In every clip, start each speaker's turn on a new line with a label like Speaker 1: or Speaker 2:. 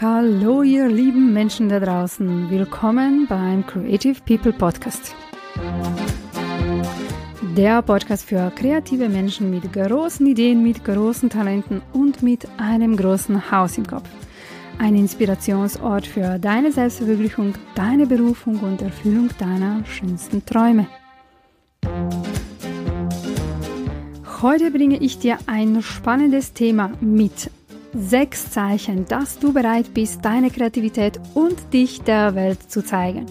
Speaker 1: Hallo ihr lieben Menschen da draußen, willkommen beim Creative People Podcast. Der Podcast für kreative Menschen mit großen Ideen, mit großen Talenten und mit einem großen Haus im Kopf. Ein Inspirationsort für deine Selbstverwirklichung, deine Berufung und Erfüllung deiner schönsten Träume. Heute bringe ich dir ein spannendes Thema mit. Sechs Zeichen, dass du bereit bist, deine Kreativität und dich der Welt zu zeigen.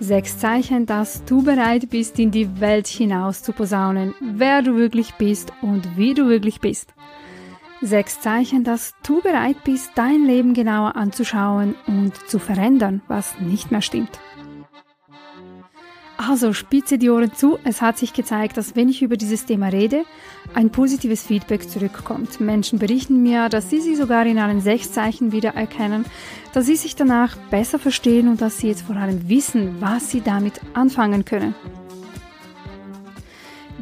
Speaker 1: Sechs Zeichen, dass du bereit bist, in die Welt hinaus zu posaunen, wer du wirklich bist und wie du wirklich bist. Sechs Zeichen, dass du bereit bist, dein Leben genauer anzuschauen und zu verändern, was nicht mehr stimmt. Also spitze die Ohren zu. Es hat sich gezeigt, dass wenn ich über dieses Thema rede, ein positives Feedback zurückkommt. Menschen berichten mir, dass sie sie sogar in allen sechs Zeichen wiedererkennen, dass sie sich danach besser verstehen und dass sie jetzt vor allem wissen, was sie damit anfangen können.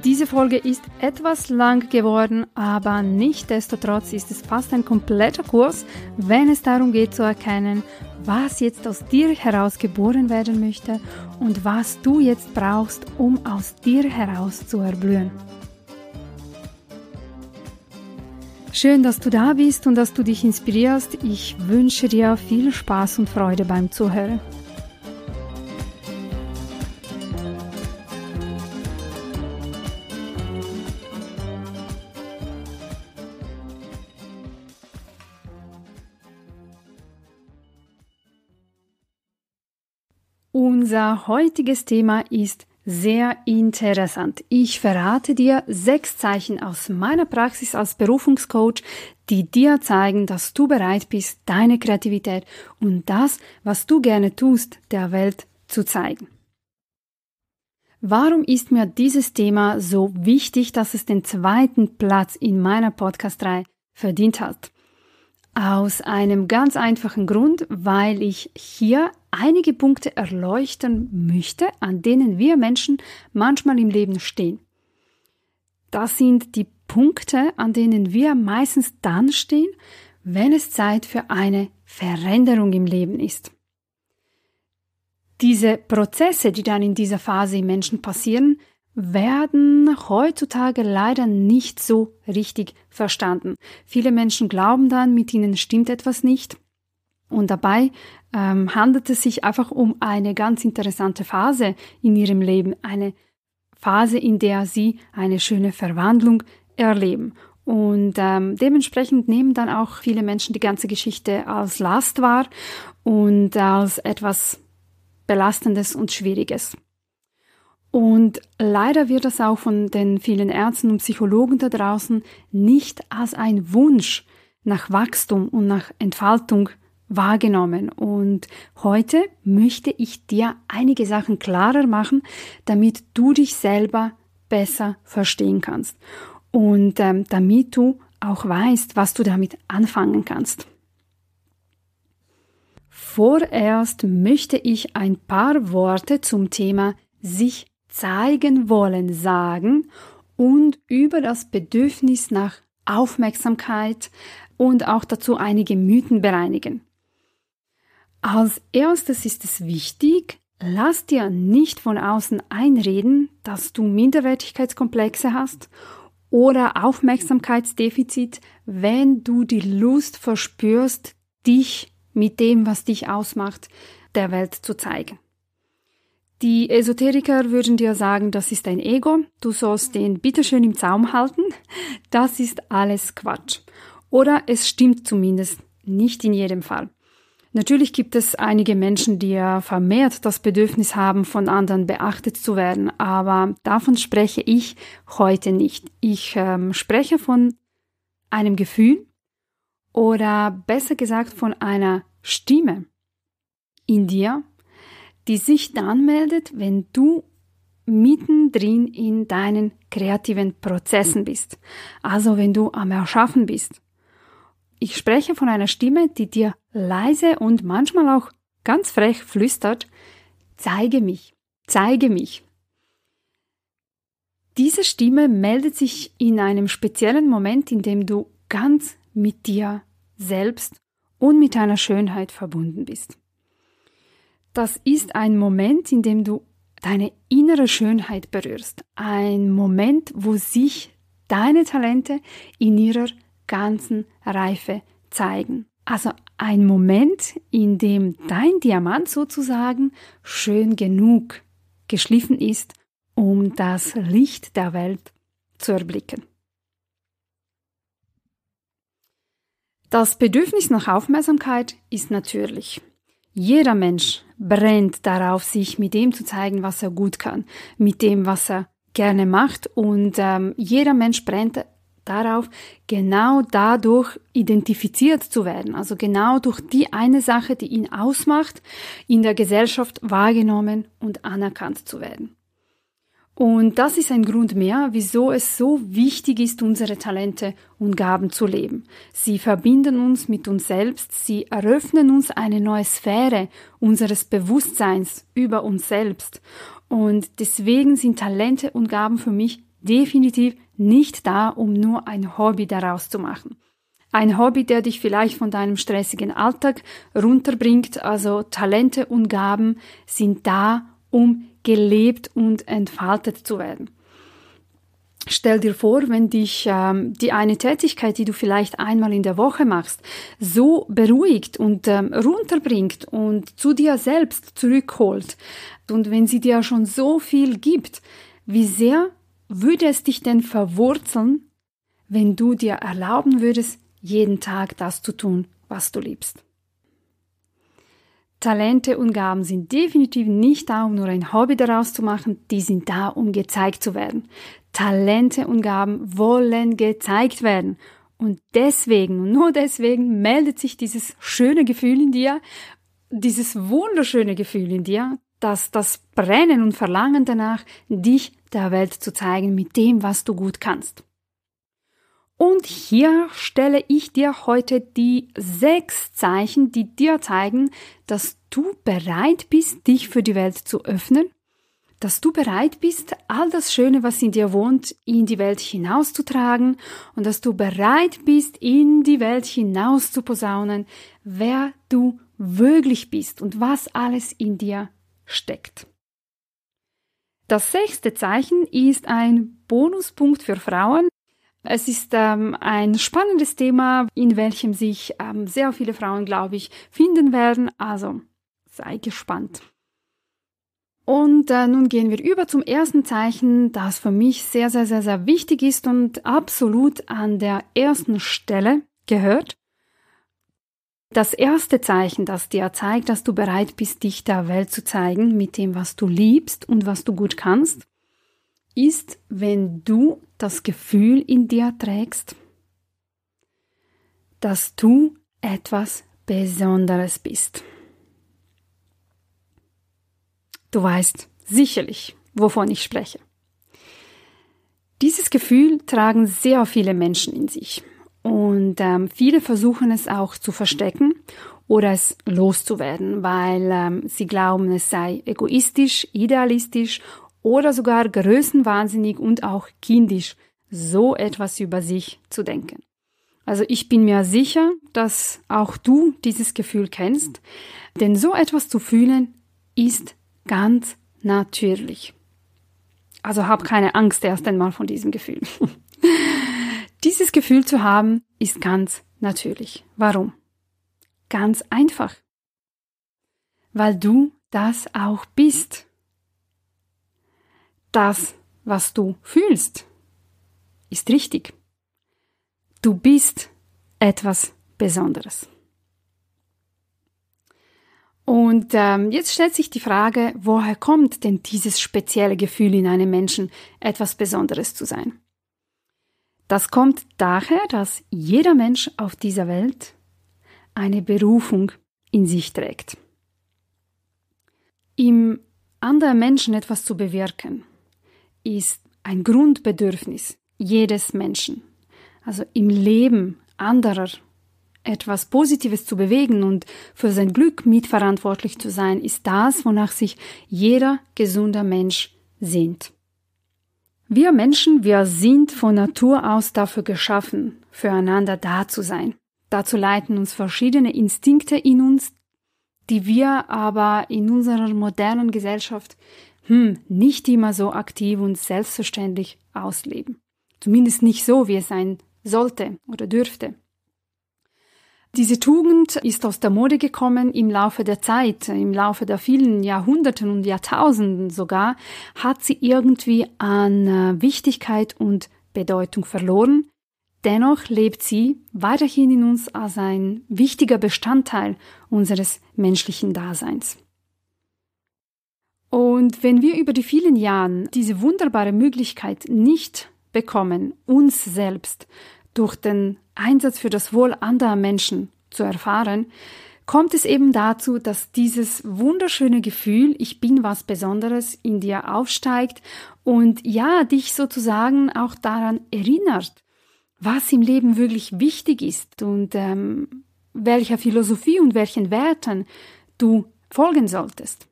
Speaker 1: Diese Folge ist etwas lang geworden, aber nichtdestotrotz ist es fast ein kompletter Kurs, wenn es darum geht zu erkennen, was jetzt aus dir heraus geboren werden möchte und was du jetzt brauchst, um aus dir heraus zu erblühen. Schön, dass du da bist und dass du dich inspirierst. Ich wünsche dir viel Spaß und Freude beim Zuhören. Unser heutiges Thema ist sehr interessant. Ich verrate dir sechs Zeichen aus meiner Praxis als Berufungscoach, die dir zeigen, dass du bereit bist, deine Kreativität und das, was du gerne tust, der Welt zu zeigen. Warum ist mir dieses Thema so wichtig, dass es den zweiten Platz in meiner Podcast-Reihe verdient hat? Aus einem ganz einfachen Grund, weil ich hier einige Punkte erleuchten möchte, an denen wir Menschen manchmal im Leben stehen. Das sind die Punkte, an denen wir meistens dann stehen, wenn es Zeit für eine Veränderung im Leben ist. Diese Prozesse, die dann in dieser Phase im Menschen passieren, werden heutzutage leider nicht so richtig verstanden. Viele Menschen glauben dann, mit ihnen stimmt etwas nicht. Und dabei ähm, handelt es sich einfach um eine ganz interessante Phase in ihrem Leben, eine Phase, in der sie eine schöne Verwandlung erleben. Und ähm, dementsprechend nehmen dann auch viele Menschen die ganze Geschichte als Last wahr und als etwas Belastendes und Schwieriges. Und leider wird das auch von den vielen Ärzten und Psychologen da draußen nicht als ein Wunsch nach Wachstum und nach Entfaltung wahrgenommen. Und heute möchte ich dir einige Sachen klarer machen, damit du dich selber besser verstehen kannst und ähm, damit du auch weißt, was du damit anfangen kannst. Vorerst möchte ich ein paar Worte zum Thema sich zeigen wollen sagen und über das Bedürfnis nach Aufmerksamkeit und auch dazu einige Mythen bereinigen. Als erstes ist es wichtig, lass dir nicht von außen einreden, dass du Minderwertigkeitskomplexe hast oder Aufmerksamkeitsdefizit, wenn du die Lust verspürst, dich mit dem, was dich ausmacht, der Welt zu zeigen. Die Esoteriker würden dir sagen, das ist dein Ego, du sollst den bitteschön im Zaum halten. Das ist alles Quatsch. Oder es stimmt zumindest nicht in jedem Fall. Natürlich gibt es einige Menschen, die ja vermehrt das Bedürfnis haben, von anderen beachtet zu werden, aber davon spreche ich heute nicht. Ich ähm, spreche von einem Gefühl oder besser gesagt von einer Stimme in dir, die sich dann meldet, wenn du mittendrin in deinen kreativen Prozessen bist. Also wenn du am Erschaffen bist. Ich spreche von einer Stimme, die dir leise und manchmal auch ganz frech flüstert, zeige mich, zeige mich. Diese Stimme meldet sich in einem speziellen Moment, in dem du ganz mit dir selbst und mit deiner Schönheit verbunden bist. Das ist ein Moment, in dem du deine innere Schönheit berührst. Ein Moment, wo sich deine Talente in ihrer ganzen Reife zeigen. Also ein Moment, in dem dein Diamant sozusagen schön genug geschliffen ist, um das Licht der Welt zu erblicken. Das Bedürfnis nach Aufmerksamkeit ist natürlich. Jeder Mensch brennt darauf, sich mit dem zu zeigen, was er gut kann, mit dem, was er gerne macht und ähm, jeder Mensch brennt darauf, genau dadurch identifiziert zu werden, also genau durch die eine Sache, die ihn ausmacht, in der Gesellschaft wahrgenommen und anerkannt zu werden. Und das ist ein Grund mehr, wieso es so wichtig ist, unsere Talente und Gaben zu leben. Sie verbinden uns mit uns selbst, sie eröffnen uns eine neue Sphäre unseres Bewusstseins über uns selbst. Und deswegen sind Talente und Gaben für mich definitiv nicht da, um nur ein Hobby daraus zu machen. Ein Hobby, der dich vielleicht von deinem stressigen Alltag runterbringt. Also Talente und Gaben sind da, um gelebt und entfaltet zu werden. Stell dir vor, wenn dich ähm, die eine Tätigkeit, die du vielleicht einmal in der Woche machst, so beruhigt und ähm, runterbringt und zu dir selbst zurückholt und wenn sie dir schon so viel gibt, wie sehr würde es dich denn verwurzeln, wenn du dir erlauben würdest, jeden Tag das zu tun, was du liebst? Talente und Gaben sind definitiv nicht da, um nur ein Hobby daraus zu machen, die sind da, um gezeigt zu werden. Talente und Gaben wollen gezeigt werden. Und deswegen, und nur deswegen meldet sich dieses schöne Gefühl in dir, dieses wunderschöne Gefühl in dir, dass das Brennen und Verlangen danach, dich der Welt zu zeigen mit dem, was du gut kannst. Und hier stelle ich dir heute die sechs Zeichen, die dir zeigen, dass du bereit bist, dich für die Welt zu öffnen, dass du bereit bist, all das Schöne, was in dir wohnt, in die Welt hinauszutragen und dass du bereit bist, in die Welt hinaus zu posaunen, wer du wirklich bist und was alles in dir steckt. Das sechste Zeichen ist ein Bonuspunkt für Frauen, es ist ähm, ein spannendes Thema, in welchem sich ähm, sehr viele Frauen, glaube ich, finden werden. Also sei gespannt. Und äh, nun gehen wir über zum ersten Zeichen, das für mich sehr, sehr, sehr, sehr wichtig ist und absolut an der ersten Stelle gehört. Das erste Zeichen, das dir zeigt, dass du bereit bist, dich der Welt zu zeigen mit dem, was du liebst und was du gut kannst, ist, wenn du das Gefühl in dir trägst, dass du etwas Besonderes bist. Du weißt sicherlich, wovon ich spreche. Dieses Gefühl tragen sehr viele Menschen in sich und ähm, viele versuchen es auch zu verstecken oder es loszuwerden, weil ähm, sie glauben, es sei egoistisch, idealistisch oder sogar größenwahnsinnig und auch kindisch, so etwas über sich zu denken. Also ich bin mir sicher, dass auch du dieses Gefühl kennst, denn so etwas zu fühlen ist ganz natürlich. Also hab keine Angst erst einmal von diesem Gefühl. dieses Gefühl zu haben ist ganz natürlich. Warum? Ganz einfach. Weil du das auch bist das, was du fühlst, ist richtig. Du bist etwas Besonderes. Und ähm, jetzt stellt sich die Frage, woher kommt denn dieses spezielle Gefühl in einem Menschen, etwas Besonderes zu sein? Das kommt daher, dass jeder Mensch auf dieser Welt eine Berufung in sich trägt. Im anderen Menschen etwas zu bewirken, ist ein Grundbedürfnis jedes Menschen. Also im Leben anderer etwas Positives zu bewegen und für sein Glück mitverantwortlich zu sein, ist das, wonach sich jeder gesunder Mensch sehnt. Wir Menschen, wir sind von Natur aus dafür geschaffen, füreinander da zu sein. Dazu leiten uns verschiedene Instinkte in uns, die wir aber in unserer modernen Gesellschaft hm, nicht immer so aktiv und selbstverständlich ausleben. Zumindest nicht so, wie es sein sollte oder dürfte. Diese Tugend ist aus der Mode gekommen im Laufe der Zeit, im Laufe der vielen Jahrhunderten und Jahrtausenden sogar, hat sie irgendwie an äh, Wichtigkeit und Bedeutung verloren. Dennoch lebt sie weiterhin in uns als ein wichtiger Bestandteil unseres menschlichen Daseins. Und wenn wir über die vielen Jahre diese wunderbare Möglichkeit nicht bekommen, uns selbst durch den Einsatz für das Wohl anderer Menschen zu erfahren, kommt es eben dazu, dass dieses wunderschöne Gefühl, ich bin was Besonderes, in dir aufsteigt und ja, dich sozusagen auch daran erinnert, was im Leben wirklich wichtig ist und ähm, welcher Philosophie und welchen Werten du folgen solltest.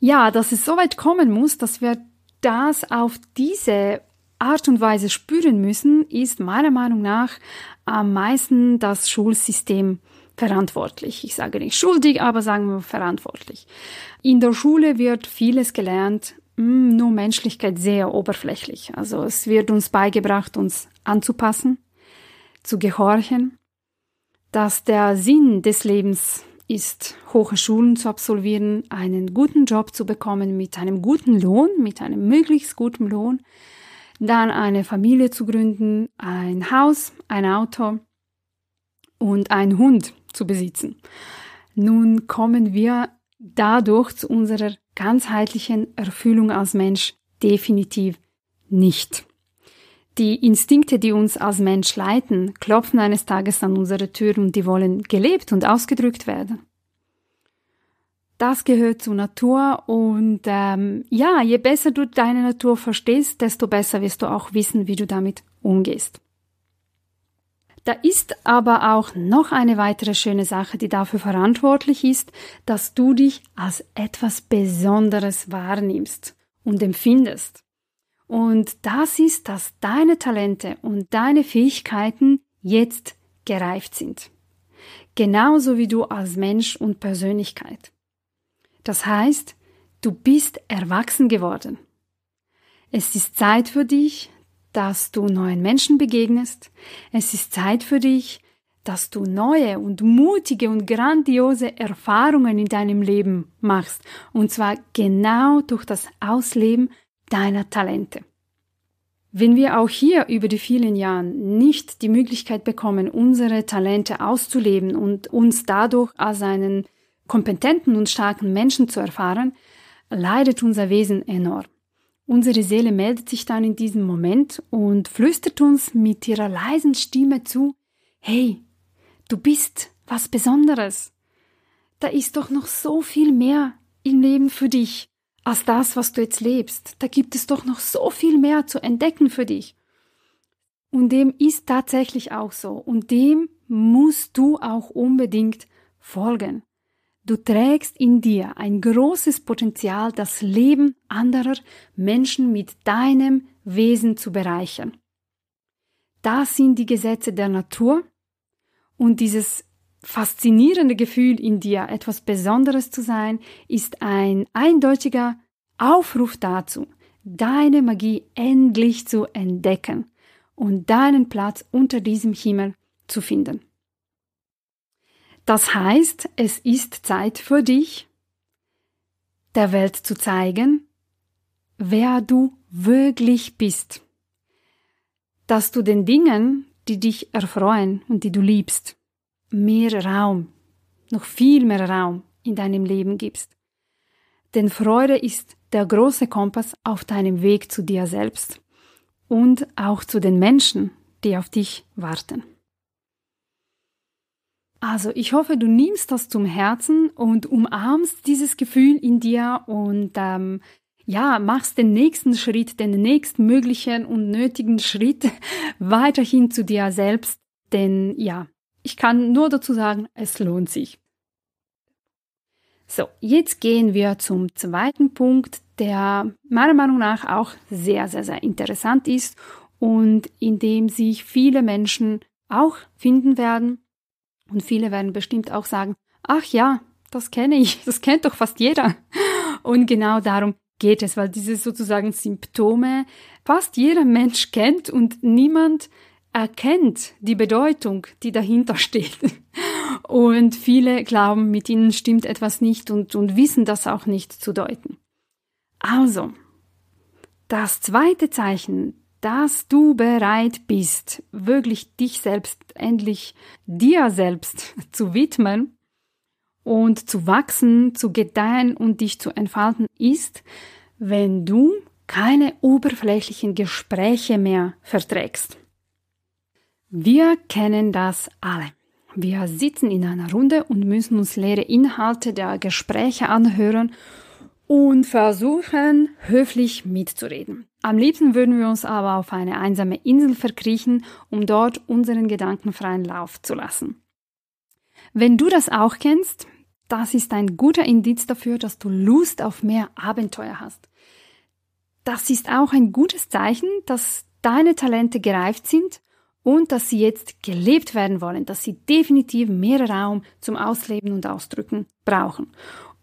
Speaker 1: Ja, dass es so weit kommen muss, dass wir das auf diese Art und Weise spüren müssen, ist meiner Meinung nach am meisten das Schulsystem verantwortlich. Ich sage nicht schuldig, aber sagen wir verantwortlich. In der Schule wird vieles gelernt, hm, nur Menschlichkeit sehr oberflächlich. Also es wird uns beigebracht, uns anzupassen, zu gehorchen, dass der Sinn des Lebens ist, hohe Schulen zu absolvieren, einen guten Job zu bekommen mit einem guten Lohn, mit einem möglichst guten Lohn, dann eine Familie zu gründen, ein Haus, ein Auto und einen Hund zu besitzen. Nun kommen wir dadurch zu unserer ganzheitlichen Erfüllung als Mensch definitiv nicht. Die Instinkte, die uns als Mensch leiten, klopfen eines Tages an unsere Tür und die wollen gelebt und ausgedrückt werden. Das gehört zur Natur und ähm, ja, je besser du deine Natur verstehst, desto besser wirst du auch wissen, wie du damit umgehst. Da ist aber auch noch eine weitere schöne Sache, die dafür verantwortlich ist, dass du dich als etwas Besonderes wahrnimmst und empfindest. Und das ist, dass deine Talente und deine Fähigkeiten jetzt gereift sind. Genauso wie du als Mensch und Persönlichkeit. Das heißt, du bist erwachsen geworden. Es ist Zeit für dich, dass du neuen Menschen begegnest. Es ist Zeit für dich, dass du neue und mutige und grandiose Erfahrungen in deinem Leben machst. Und zwar genau durch das Ausleben deiner Talente. Wenn wir auch hier über die vielen Jahre nicht die Möglichkeit bekommen, unsere Talente auszuleben und uns dadurch als einen kompetenten und starken Menschen zu erfahren, leidet unser Wesen enorm. Unsere Seele meldet sich dann in diesem Moment und flüstert uns mit ihrer leisen Stimme zu, hey, du bist was Besonderes. Da ist doch noch so viel mehr im Leben für dich als das, was du jetzt lebst. Da gibt es doch noch so viel mehr zu entdecken für dich. Und dem ist tatsächlich auch so. Und dem musst du auch unbedingt folgen. Du trägst in dir ein großes Potenzial, das Leben anderer Menschen mit deinem Wesen zu bereichern. Das sind die Gesetze der Natur und dieses faszinierende Gefühl in dir, etwas Besonderes zu sein, ist ein eindeutiger Aufruf dazu, deine Magie endlich zu entdecken und deinen Platz unter diesem Himmel zu finden. Das heißt, es ist Zeit für dich, der Welt zu zeigen, wer du wirklich bist. Dass du den Dingen, die dich erfreuen und die du liebst, mehr Raum, noch viel mehr Raum in deinem Leben gibst. Denn Freude ist der große Kompass auf deinem Weg zu dir selbst und auch zu den Menschen, die auf dich warten. Also ich hoffe, du nimmst das zum Herzen und umarmst dieses Gefühl in dir und ähm, ja, machst den nächsten Schritt, den nächstmöglichen und nötigen Schritt weiterhin zu dir selbst. Denn ja, ich kann nur dazu sagen, es lohnt sich. So, jetzt gehen wir zum zweiten Punkt, der meiner Meinung nach auch sehr, sehr, sehr interessant ist und in dem sich viele Menschen auch finden werden. Und viele werden bestimmt auch sagen, ach ja, das kenne ich, das kennt doch fast jeder. Und genau darum geht es, weil diese sozusagen Symptome fast jeder Mensch kennt und niemand erkennt die Bedeutung, die dahinter steht. Und viele glauben, mit ihnen stimmt etwas nicht und, und wissen das auch nicht zu deuten. Also, das zweite Zeichen, dass du bereit bist, wirklich dich selbst endlich dir selbst zu widmen und zu wachsen, zu gedeihen und dich zu entfalten, ist, wenn du keine oberflächlichen Gespräche mehr verträgst. Wir kennen das alle. Wir sitzen in einer Runde und müssen uns leere Inhalte der Gespräche anhören und versuchen, höflich mitzureden. Am liebsten würden wir uns aber auf eine einsame Insel verkriechen, um dort unseren Gedanken freien Lauf zu lassen. Wenn du das auch kennst, das ist ein guter Indiz dafür, dass du Lust auf mehr Abenteuer hast. Das ist auch ein gutes Zeichen, dass deine Talente gereift sind und dass sie jetzt gelebt werden wollen, dass sie definitiv mehr Raum zum Ausleben und Ausdrücken brauchen.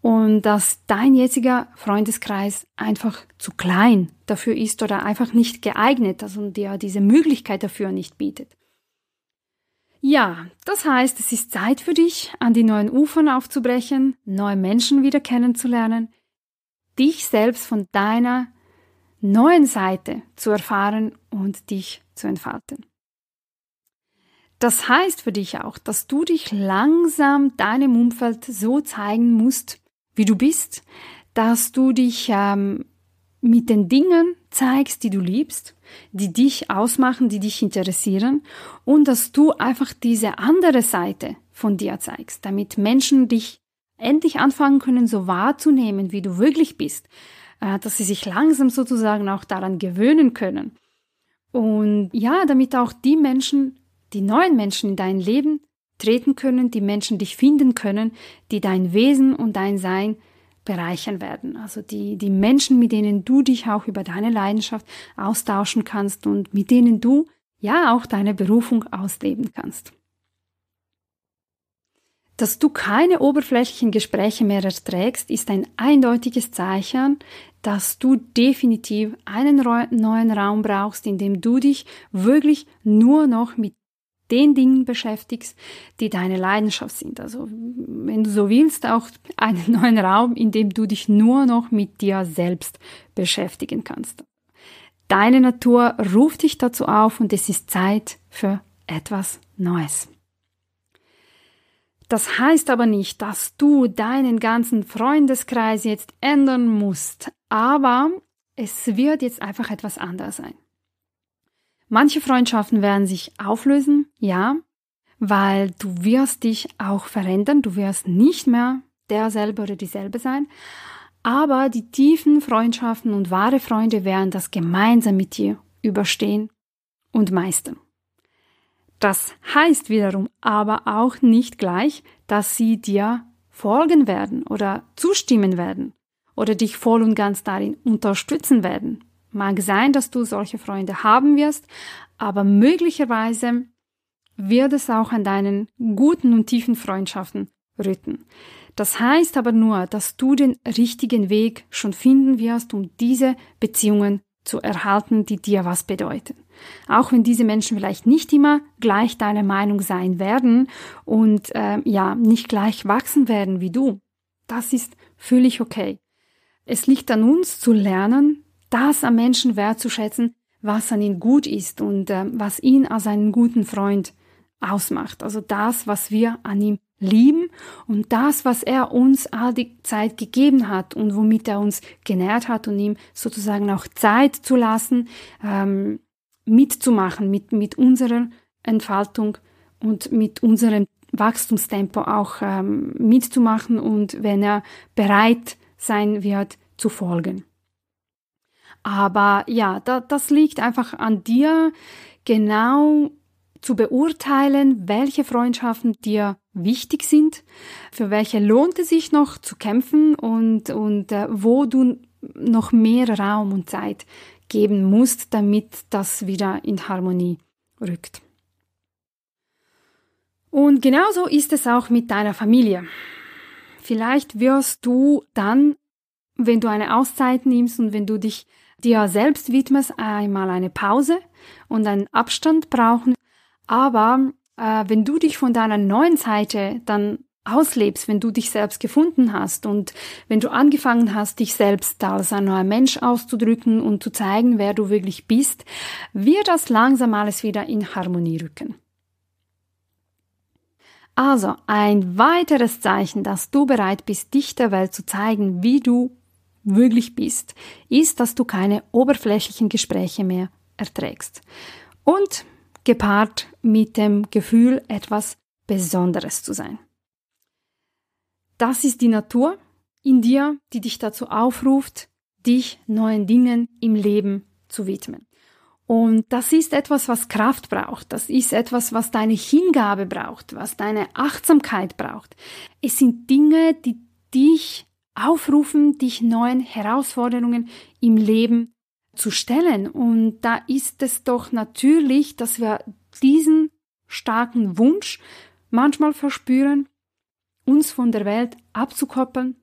Speaker 1: Und dass dein jetziger Freundeskreis einfach zu klein dafür ist oder einfach nicht geeignet, also dir diese Möglichkeit dafür nicht bietet. Ja, das heißt, es ist Zeit für dich, an die neuen Ufern aufzubrechen, neue Menschen wieder kennenzulernen, dich selbst von deiner neuen Seite zu erfahren und dich zu entfalten. Das heißt für dich auch, dass du dich langsam deinem Umfeld so zeigen musst, wie du bist, dass du dich ähm, mit den Dingen zeigst, die du liebst, die dich ausmachen, die dich interessieren und dass du einfach diese andere Seite von dir zeigst, damit Menschen dich endlich anfangen können, so wahrzunehmen, wie du wirklich bist, äh, dass sie sich langsam sozusagen auch daran gewöhnen können. Und ja, damit auch die Menschen die neuen Menschen in dein Leben treten können, die Menschen dich finden können, die dein Wesen und dein Sein bereichern werden. Also die, die Menschen, mit denen du dich auch über deine Leidenschaft austauschen kannst und mit denen du ja auch deine Berufung ausleben kannst. Dass du keine oberflächlichen Gespräche mehr erträgst, ist ein eindeutiges Zeichen, dass du definitiv einen neuen Raum brauchst, in dem du dich wirklich nur noch mit den Dingen beschäftigst, die deine Leidenschaft sind. Also wenn du so willst, auch einen neuen Raum, in dem du dich nur noch mit dir selbst beschäftigen kannst. Deine Natur ruft dich dazu auf und es ist Zeit für etwas Neues. Das heißt aber nicht, dass du deinen ganzen Freundeskreis jetzt ändern musst, aber es wird jetzt einfach etwas anders sein. Manche Freundschaften werden sich auflösen, ja, weil du wirst dich auch verändern, du wirst nicht mehr derselbe oder dieselbe sein, aber die tiefen Freundschaften und wahre Freunde werden das gemeinsam mit dir überstehen und meistern. Das heißt wiederum aber auch nicht gleich, dass sie dir folgen werden oder zustimmen werden oder dich voll und ganz darin unterstützen werden. Mag sein, dass du solche Freunde haben wirst, aber möglicherweise wird es auch an deinen guten und tiefen Freundschaften rütten. Das heißt aber nur, dass du den richtigen Weg schon finden wirst, um diese Beziehungen zu erhalten, die dir was bedeuten. Auch wenn diese Menschen vielleicht nicht immer gleich deiner Meinung sein werden und äh, ja nicht gleich wachsen werden wie du. Das ist völlig okay. Es liegt an uns zu lernen, das am Menschen wertzuschätzen, was an ihm gut ist und äh, was ihn als einen guten Freund ausmacht. Also das, was wir an ihm lieben und das, was er uns all die Zeit gegeben hat und womit er uns genährt hat und ihm sozusagen auch Zeit zu lassen, ähm, mitzumachen mit, mit unserer Entfaltung und mit unserem Wachstumstempo auch ähm, mitzumachen und wenn er bereit sein wird, zu folgen. Aber ja, da, das liegt einfach an dir, genau zu beurteilen, welche Freundschaften dir wichtig sind, für welche lohnt es sich noch zu kämpfen und, und äh, wo du noch mehr Raum und Zeit geben musst, damit das wieder in Harmonie rückt. Und genauso ist es auch mit deiner Familie. Vielleicht wirst du dann, wenn du eine Auszeit nimmst und wenn du dich dir selbst widmest, einmal eine Pause und einen Abstand brauchen. Aber äh, wenn du dich von deiner neuen Seite dann auslebst, wenn du dich selbst gefunden hast und wenn du angefangen hast, dich selbst als ein neuer Mensch auszudrücken und zu zeigen, wer du wirklich bist, wird das langsam alles wieder in Harmonie rücken. Also ein weiteres Zeichen, dass du bereit bist, dich der Welt zu zeigen, wie du wirklich bist, ist, dass du keine oberflächlichen Gespräche mehr erträgst. Und gepaart mit dem Gefühl, etwas Besonderes zu sein. Das ist die Natur in dir, die dich dazu aufruft, dich neuen Dingen im Leben zu widmen. Und das ist etwas, was Kraft braucht. Das ist etwas, was deine Hingabe braucht, was deine Achtsamkeit braucht. Es sind Dinge, die dich aufrufen, dich neuen Herausforderungen im Leben zu stellen. Und da ist es doch natürlich, dass wir diesen starken Wunsch manchmal verspüren, uns von der Welt abzukoppeln,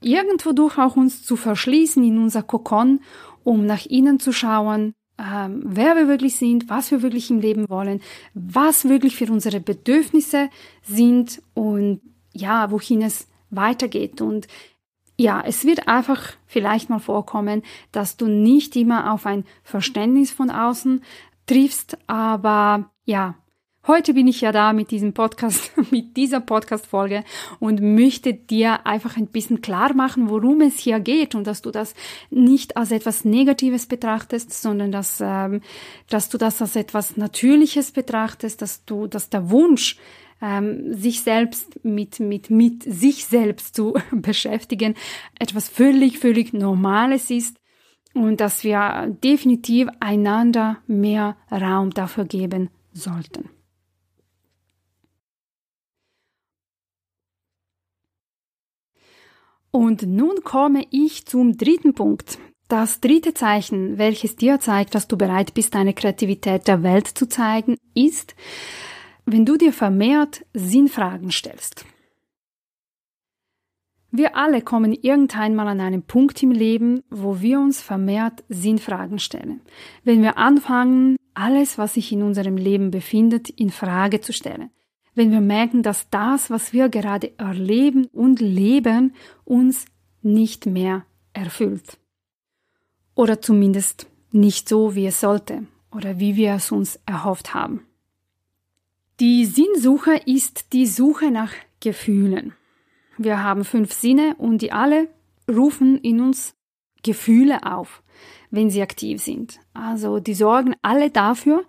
Speaker 1: irgendwo durch auch uns zu verschließen in unser Kokon, um nach innen zu schauen, ähm, wer wir wirklich sind, was wir wirklich im Leben wollen, was wirklich für unsere Bedürfnisse sind und ja, wohin es weitergeht. Und ja, es wird einfach vielleicht mal vorkommen, dass du nicht immer auf ein Verständnis von außen triffst, aber ja, heute bin ich ja da mit diesem Podcast, mit dieser Podcast-Folge und möchte dir einfach ein bisschen klar machen, worum es hier geht und dass du das nicht als etwas Negatives betrachtest, sondern dass, ähm, dass du das als etwas Natürliches betrachtest, dass du, dass der Wunsch, ähm, sich selbst mit, mit, mit sich selbst zu beschäftigen, etwas völlig, völlig Normales ist und dass wir definitiv einander mehr Raum dafür geben sollten. Und nun komme ich zum dritten Punkt. Das dritte Zeichen, welches dir zeigt, dass du bereit bist, deine Kreativität der Welt zu zeigen, ist, wenn du dir vermehrt Sinnfragen stellst. Wir alle kommen irgendwann mal an einen Punkt im Leben, wo wir uns vermehrt Sinnfragen stellen. Wenn wir anfangen, alles, was sich in unserem Leben befindet, in Frage zu stellen. Wenn wir merken, dass das, was wir gerade erleben und leben, uns nicht mehr erfüllt. Oder zumindest nicht so, wie es sollte oder wie wir es uns erhofft haben. Die Sinnsuche ist die Suche nach Gefühlen. Wir haben fünf Sinne und die alle rufen in uns Gefühle auf, wenn sie aktiv sind. Also die sorgen alle dafür,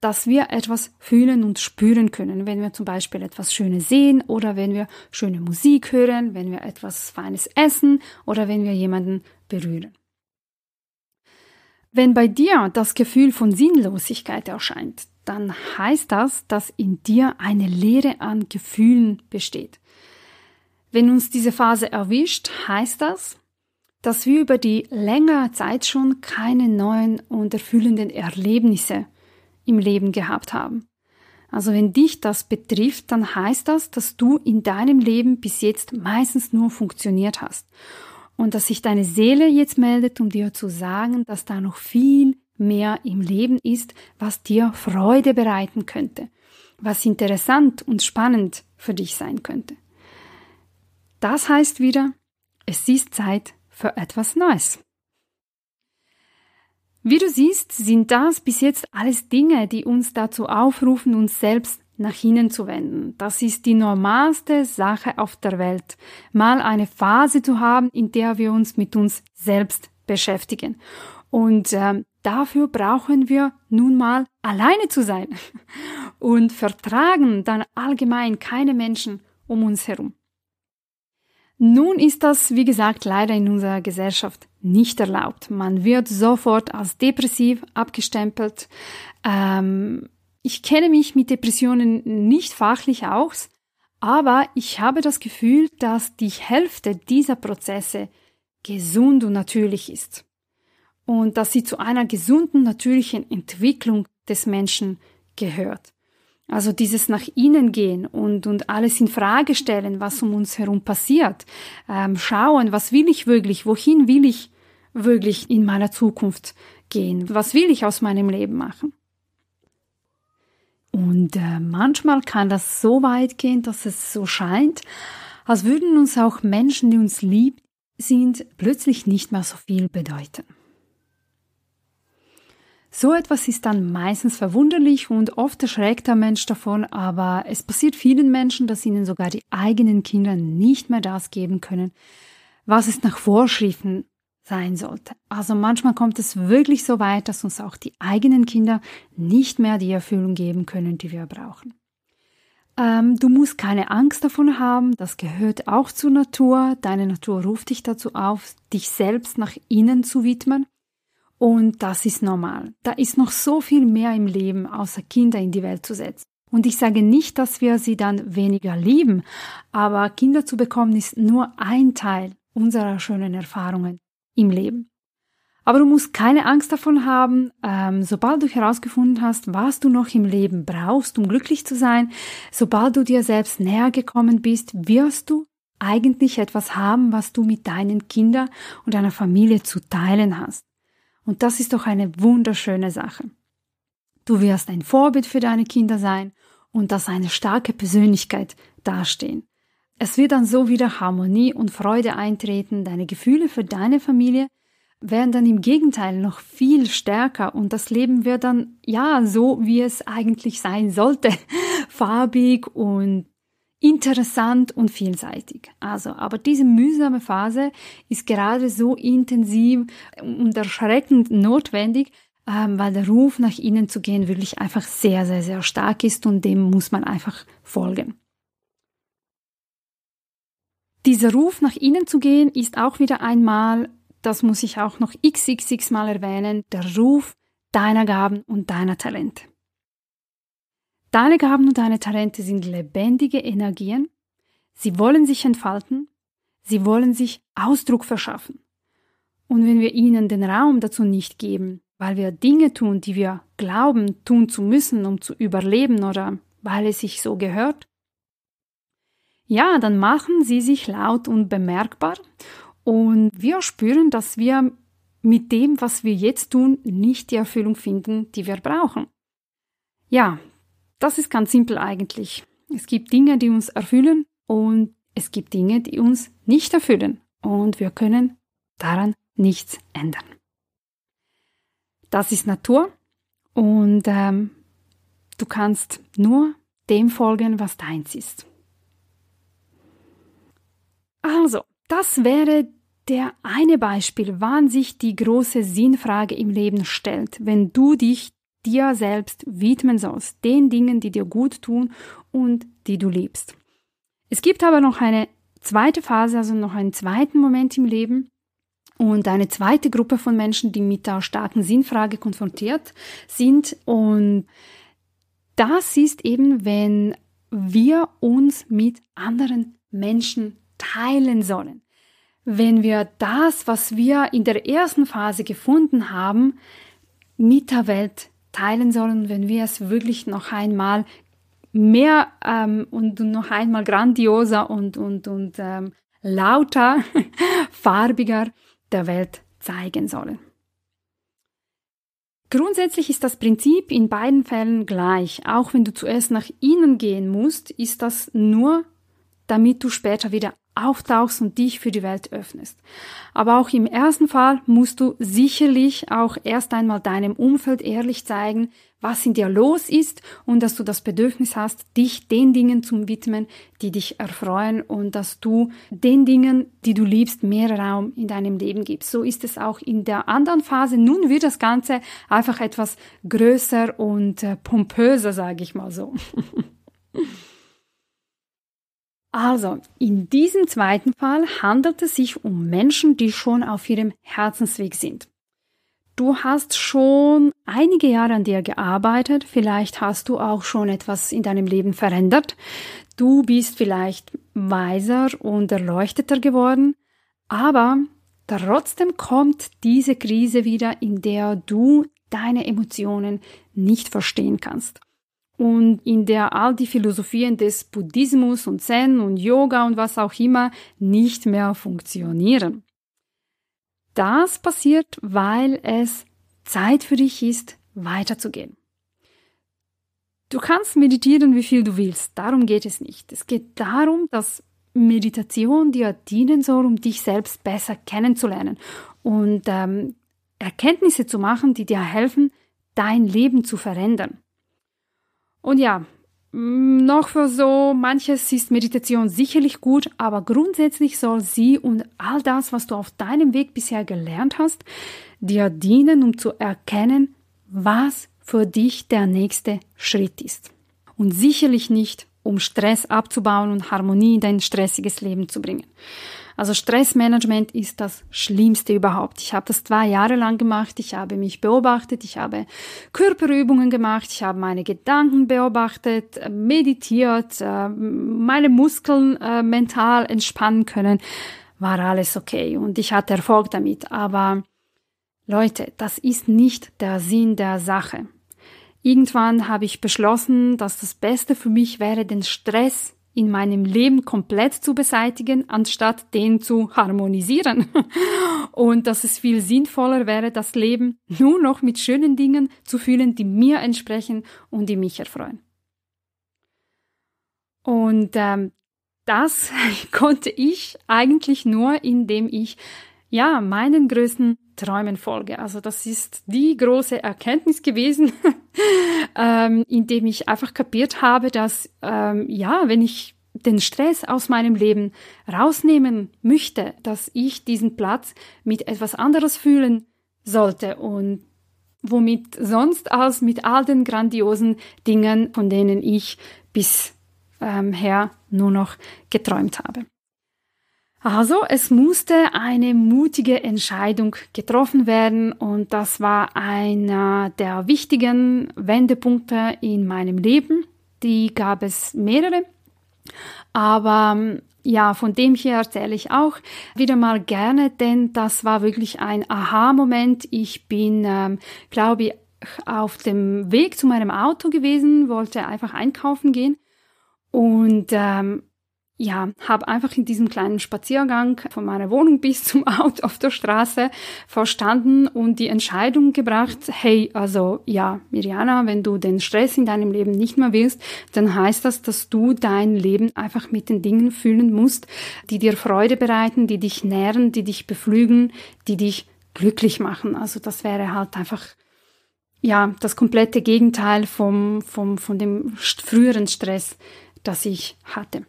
Speaker 1: dass wir etwas fühlen und spüren können, wenn wir zum Beispiel etwas Schönes sehen oder wenn wir schöne Musik hören, wenn wir etwas Feines essen oder wenn wir jemanden berühren. Wenn bei dir das Gefühl von Sinnlosigkeit erscheint, dann heißt das, dass in dir eine Leere an Gefühlen besteht. Wenn uns diese Phase erwischt, heißt das, dass wir über die längere Zeit schon keine neuen und erfüllenden Erlebnisse im Leben gehabt haben. Also wenn dich das betrifft, dann heißt das, dass du in deinem Leben bis jetzt meistens nur funktioniert hast und dass sich deine Seele jetzt meldet, um dir zu sagen, dass da noch viel mehr im Leben ist, was dir Freude bereiten könnte, was interessant und spannend für dich sein könnte. Das heißt wieder, es ist Zeit für etwas Neues. Wie du siehst, sind das bis jetzt alles Dinge, die uns dazu aufrufen, uns selbst nach innen zu wenden. Das ist die normalste Sache auf der Welt, mal eine Phase zu haben, in der wir uns mit uns selbst beschäftigen. Und äh, dafür brauchen wir nun mal alleine zu sein und vertragen dann allgemein keine Menschen um uns herum. Nun ist das, wie gesagt, leider in unserer Gesellschaft nicht erlaubt. Man wird sofort als depressiv abgestempelt. Ähm, ich kenne mich mit Depressionen nicht fachlich aus, aber ich habe das Gefühl, dass die Hälfte dieser Prozesse gesund und natürlich ist und dass sie zu einer gesunden, natürlichen Entwicklung des Menschen gehört. Also dieses nach innen gehen und, und alles in Frage stellen, was um uns herum passiert. Ähm, schauen, was will ich wirklich, wohin will ich wirklich in meiner Zukunft gehen, was will ich aus meinem Leben machen. Und äh, manchmal kann das so weit gehen, dass es so scheint, als würden uns auch Menschen, die uns lieb sind, plötzlich nicht mehr so viel bedeuten. So etwas ist dann meistens verwunderlich und oft erschreckt der Mensch davon, aber es passiert vielen Menschen, dass ihnen sogar die eigenen Kinder nicht mehr das geben können, was es nach Vorschriften sein sollte. Also manchmal kommt es wirklich so weit, dass uns auch die eigenen Kinder nicht mehr die Erfüllung geben können, die wir brauchen. Ähm, du musst keine Angst davon haben, das gehört auch zur Natur. Deine Natur ruft dich dazu auf, dich selbst nach innen zu widmen. Und das ist normal. Da ist noch so viel mehr im Leben, außer Kinder in die Welt zu setzen. Und ich sage nicht, dass wir sie dann weniger lieben, aber Kinder zu bekommen ist nur ein Teil unserer schönen Erfahrungen im Leben. Aber du musst keine Angst davon haben, ähm, sobald du herausgefunden hast, was du noch im Leben brauchst, um glücklich zu sein, sobald du dir selbst näher gekommen bist, wirst du eigentlich etwas haben, was du mit deinen Kindern und deiner Familie zu teilen hast. Und das ist doch eine wunderschöne Sache. Du wirst ein Vorbild für deine Kinder sein und das eine starke Persönlichkeit dastehen. Es wird dann so wieder Harmonie und Freude eintreten, deine Gefühle für deine Familie werden dann im Gegenteil noch viel stärker und das Leben wird dann ja so, wie es eigentlich sein sollte, farbig und interessant und vielseitig. Also, aber diese mühsame Phase ist gerade so intensiv und erschreckend notwendig, ähm, weil der Ruf nach innen zu gehen wirklich einfach sehr, sehr, sehr stark ist und dem muss man einfach folgen. Dieser Ruf nach innen zu gehen ist auch wieder einmal, das muss ich auch noch xxx mal erwähnen, der Ruf deiner Gaben und deiner Talente. Deine Gaben und deine Talente sind lebendige Energien. Sie wollen sich entfalten. Sie wollen sich Ausdruck verschaffen. Und wenn wir ihnen den Raum dazu nicht geben, weil wir Dinge tun, die wir glauben tun zu müssen, um zu überleben oder weil es sich so gehört, ja, dann machen sie sich laut und bemerkbar und wir spüren, dass wir mit dem, was wir jetzt tun, nicht die Erfüllung finden, die wir brauchen. Ja, das ist ganz simpel eigentlich. Es gibt Dinge, die uns erfüllen und es gibt Dinge, die uns nicht erfüllen und wir können daran nichts ändern. Das ist Natur und ähm, du kannst nur dem folgen, was deins ist. Also, das wäre der eine Beispiel, wann sich die große Sinnfrage im Leben stellt, wenn du dich dir selbst widmen sollst, den Dingen, die dir gut tun und die du liebst. Es gibt aber noch eine zweite Phase, also noch einen zweiten Moment im Leben und eine zweite Gruppe von Menschen, die mit der starken Sinnfrage konfrontiert sind und das ist eben, wenn wir uns mit anderen Menschen teilen sollen. Wenn wir das, was wir in der ersten Phase gefunden haben, mit der Welt teilen sollen, wenn wir es wirklich noch einmal mehr ähm, und noch einmal grandioser und, und, und ähm, lauter, farbiger der Welt zeigen sollen. Grundsätzlich ist das Prinzip in beiden Fällen gleich. Auch wenn du zuerst nach innen gehen musst, ist das nur, damit du später wieder auftauchst und dich für die Welt öffnest. Aber auch im ersten Fall musst du sicherlich auch erst einmal deinem Umfeld ehrlich zeigen, was in dir los ist und dass du das Bedürfnis hast, dich den Dingen zu widmen, die dich erfreuen und dass du den Dingen, die du liebst, mehr Raum in deinem Leben gibst. So ist es auch in der anderen Phase. Nun wird das Ganze einfach etwas größer und äh, pompöser, sage ich mal so. Also, in diesem zweiten Fall handelt es sich um Menschen, die schon auf ihrem Herzensweg sind. Du hast schon einige Jahre an dir gearbeitet, vielleicht hast du auch schon etwas in deinem Leben verändert. Du bist vielleicht weiser und erleuchteter geworden, aber trotzdem kommt diese Krise wieder, in der du deine Emotionen nicht verstehen kannst und in der all die Philosophien des Buddhismus und Zen und Yoga und was auch immer nicht mehr funktionieren. Das passiert, weil es Zeit für dich ist, weiterzugehen. Du kannst meditieren, wie viel du willst. Darum geht es nicht. Es geht darum, dass Meditation dir dienen soll, um dich selbst besser kennenzulernen und ähm, Erkenntnisse zu machen, die dir helfen, dein Leben zu verändern. Und ja, Mm, noch für so manches ist Meditation sicherlich gut, aber grundsätzlich soll sie und all das, was du auf deinem Weg bisher gelernt hast, dir dienen, um zu erkennen, was für dich der nächste Schritt ist. Und sicherlich nicht, um Stress abzubauen und Harmonie in dein stressiges Leben zu bringen. Also Stressmanagement ist das Schlimmste überhaupt. Ich habe das zwei Jahre lang gemacht. Ich habe mich beobachtet. Ich habe Körperübungen gemacht. Ich habe meine Gedanken beobachtet, meditiert, äh, meine Muskeln äh, mental entspannen können. War alles okay und ich hatte Erfolg damit. Aber Leute, das ist nicht der Sinn der Sache. Irgendwann habe ich beschlossen, dass das Beste für mich wäre, den Stress in meinem Leben komplett zu beseitigen, anstatt den zu harmonisieren. Und dass es viel sinnvoller wäre, das Leben nur noch mit schönen Dingen zu fühlen, die mir entsprechen und die mich erfreuen. Und ähm, das konnte ich eigentlich nur, indem ich ja meinen größten Träumen folge. Also das ist die große Erkenntnis gewesen, ähm, indem ich einfach kapiert habe, dass ähm, ja, wenn ich den Stress aus meinem Leben rausnehmen möchte, dass ich diesen Platz mit etwas anderes fühlen sollte und womit sonst als mit all den grandiosen Dingen, von denen ich bisher ähm, nur noch geträumt habe. Also es musste eine mutige Entscheidung getroffen werden und das war einer der wichtigen Wendepunkte in meinem Leben. Die gab es mehrere, aber ja, von dem hier erzähle ich auch wieder mal gerne, denn das war wirklich ein Aha-Moment. Ich bin, ähm, glaube ich, auf dem Weg zu meinem Auto gewesen, wollte einfach einkaufen gehen und ähm, ja, habe einfach in diesem kleinen Spaziergang von meiner Wohnung bis zum Auto auf der Straße verstanden und die Entscheidung gebracht, hey, also ja, Mirjana, wenn du den Stress in deinem Leben nicht mehr willst, dann heißt das, dass du dein Leben einfach mit den Dingen füllen musst, die dir Freude bereiten, die dich nähren, die dich beflügen, die dich glücklich machen. Also das wäre halt einfach ja, das komplette Gegenteil vom, vom, von dem früheren Stress, das ich hatte.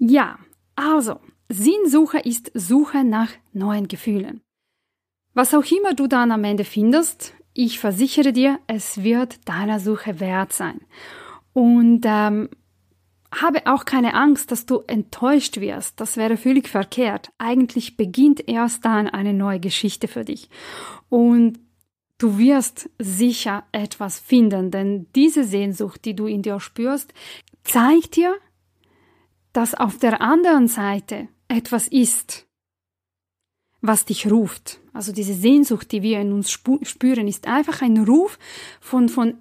Speaker 1: Ja, also, Sinnsuche ist Suche nach neuen Gefühlen. Was auch immer du dann am Ende findest, ich versichere dir, es wird deiner Suche wert sein. Und ähm, habe auch keine Angst, dass du enttäuscht wirst. Das wäre völlig verkehrt. Eigentlich beginnt erst dann eine neue Geschichte für dich. Und du wirst sicher etwas finden, denn diese Sehnsucht, die du in dir spürst, zeigt dir, dass auf der anderen Seite etwas ist, was dich ruft. Also diese Sehnsucht, die wir in uns spüren, ist einfach ein Ruf von, von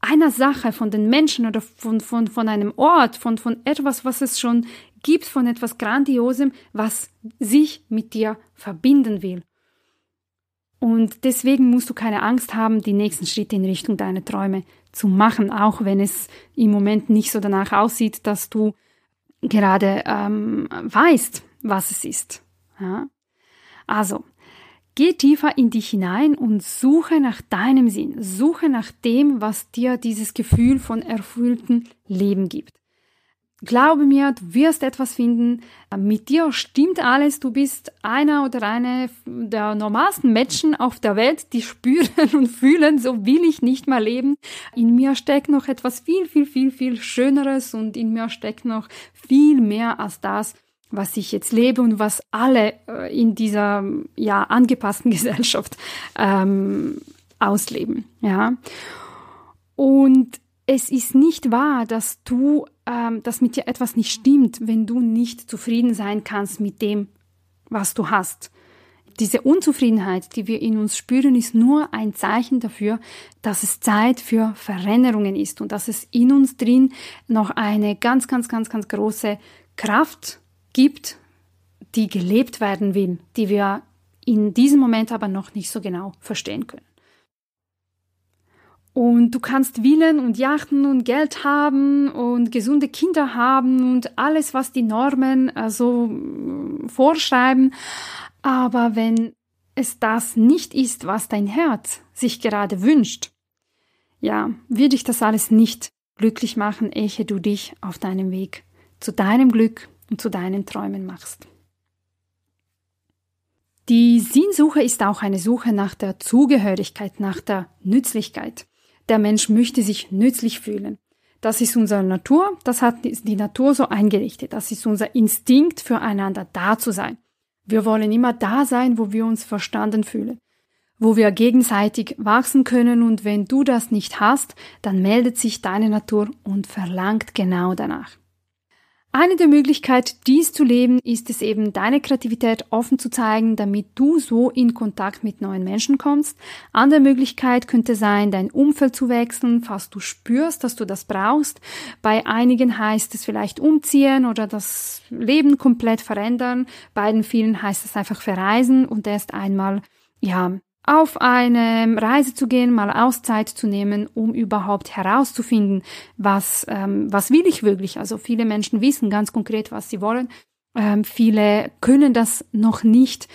Speaker 1: einer Sache, von den Menschen oder von, von, von einem Ort, von, von etwas, was es schon gibt, von etwas Grandiosem, was sich mit dir verbinden will. Und deswegen musst du keine Angst haben, die nächsten Schritte in Richtung deiner Träume zu machen, auch wenn es im Moment nicht so danach aussieht, dass du gerade ähm, weißt, was es ist. Ja? Also, geh tiefer in dich hinein und suche nach deinem Sinn, suche nach dem, was dir dieses Gefühl von erfülltem Leben gibt. Glaube mir, du wirst etwas finden. Mit dir stimmt alles. Du bist einer oder eine der normalsten Menschen auf der Welt, die spüren und fühlen, so will ich nicht mehr leben. In mir steckt noch etwas viel, viel, viel, viel Schöneres und in mir steckt noch viel mehr als das, was ich jetzt lebe und was alle äh, in dieser ja angepassten Gesellschaft ähm, ausleben. Ja. Und es ist nicht wahr, dass du, ähm, dass mit dir etwas nicht stimmt, wenn du nicht zufrieden sein kannst mit dem, was du hast. Diese Unzufriedenheit, die wir in uns spüren, ist nur ein Zeichen dafür, dass es Zeit für Veränderungen ist und dass es in uns drin noch eine ganz, ganz, ganz, ganz große Kraft gibt, die gelebt werden will, die wir in diesem Moment aber noch nicht so genau verstehen können. Und du kannst Villen und Yachten und Geld haben und gesunde Kinder haben und alles, was die Normen also vorschreiben. Aber wenn es das nicht ist, was dein Herz sich gerade wünscht, ja, wird dich das alles nicht glücklich machen, ehe du dich auf deinem Weg zu deinem Glück und zu deinen Träumen machst. Die Sinnsuche ist auch eine Suche nach der Zugehörigkeit, nach der Nützlichkeit. Der Mensch möchte sich nützlich fühlen. Das ist unsere Natur, das hat die Natur so eingerichtet. Das ist unser Instinkt, füreinander da zu sein. Wir wollen immer da sein, wo wir uns verstanden fühlen, wo wir gegenseitig wachsen können und wenn du das nicht hast, dann meldet sich deine Natur und verlangt genau danach. Eine der Möglichkeiten, dies zu leben, ist es eben, deine Kreativität offen zu zeigen, damit du so in Kontakt mit neuen Menschen kommst. Andere Möglichkeit könnte sein, dein Umfeld zu wechseln, falls du spürst, dass du das brauchst. Bei einigen heißt es vielleicht umziehen oder das Leben komplett verändern. Bei den vielen heißt es einfach verreisen und erst einmal, ja, auf eine Reise zu gehen, mal Auszeit zu nehmen, um überhaupt herauszufinden, was, ähm, was will ich wirklich. Also viele Menschen wissen ganz konkret, was sie wollen. Ähm, viele können das noch nicht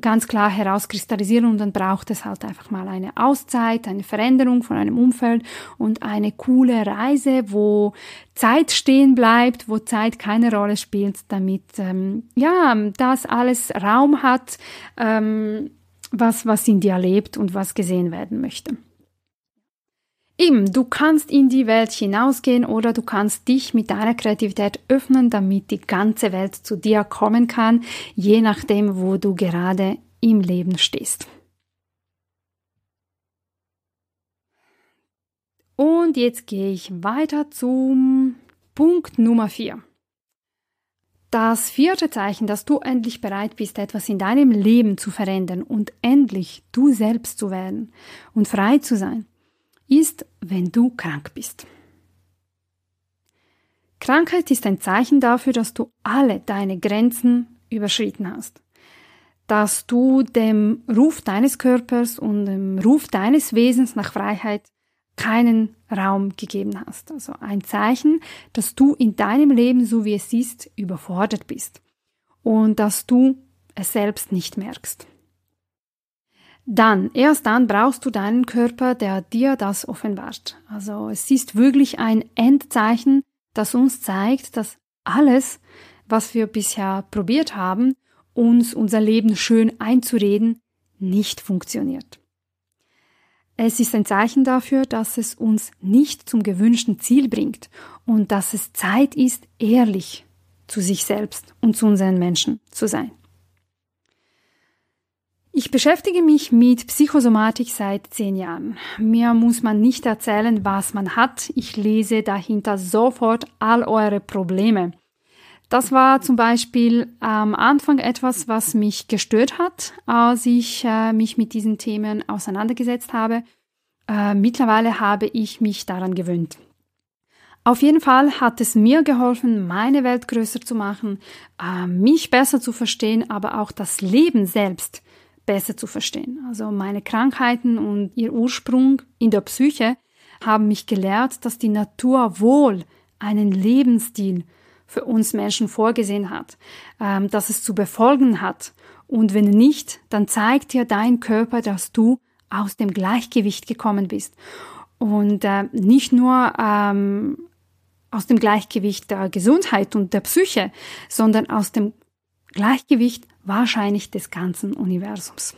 Speaker 1: ganz klar herauskristallisieren und dann braucht es halt einfach mal eine Auszeit, eine Veränderung von einem Umfeld und eine coole Reise, wo Zeit stehen bleibt, wo Zeit keine Rolle spielt, damit ähm, ja das alles Raum hat, ähm, was, was in dir lebt und was gesehen werden möchte. Eben, du kannst in die Welt hinausgehen oder du kannst dich mit deiner Kreativität öffnen, damit die ganze Welt zu dir kommen kann, je nachdem, wo du gerade im Leben stehst. Und jetzt gehe ich weiter zum Punkt Nummer 4. Das vierte Zeichen, dass du endlich bereit bist, etwas in deinem Leben zu verändern und endlich du selbst zu werden und frei zu sein, ist, wenn du krank bist. Krankheit ist ein Zeichen dafür, dass du alle deine Grenzen überschritten hast, dass du dem Ruf deines Körpers und dem Ruf deines Wesens nach Freiheit keinen Raum gegeben hast. Also ein Zeichen, dass du in deinem Leben, so wie es ist, überfordert bist und dass du es selbst nicht merkst. Dann, erst dann brauchst du deinen Körper, der dir das offenbart. Also es ist wirklich ein Endzeichen, das uns zeigt, dass alles, was wir bisher probiert haben, uns unser Leben schön einzureden, nicht funktioniert. Es ist ein Zeichen dafür, dass es uns nicht zum gewünschten Ziel bringt und dass es Zeit ist, ehrlich zu sich selbst und zu unseren Menschen zu sein. Ich beschäftige mich mit Psychosomatik seit zehn Jahren. Mir muss man nicht erzählen, was man hat. Ich lese dahinter sofort all eure Probleme. Das war zum Beispiel am Anfang etwas, was mich gestört hat, als ich äh, mich mit diesen Themen auseinandergesetzt habe. Äh, mittlerweile habe ich mich daran gewöhnt. Auf jeden Fall hat es mir geholfen, meine Welt größer zu machen, äh, mich besser zu verstehen, aber auch das Leben selbst besser zu verstehen. Also meine Krankheiten und ihr Ursprung in der Psyche haben mich gelehrt, dass die Natur wohl einen Lebensstil für uns Menschen vorgesehen hat, ähm, dass es zu befolgen hat. Und wenn nicht, dann zeigt dir dein Körper, dass du aus dem Gleichgewicht gekommen bist. Und äh, nicht nur ähm, aus dem Gleichgewicht der Gesundheit und der Psyche, sondern aus dem Gleichgewicht wahrscheinlich des ganzen Universums.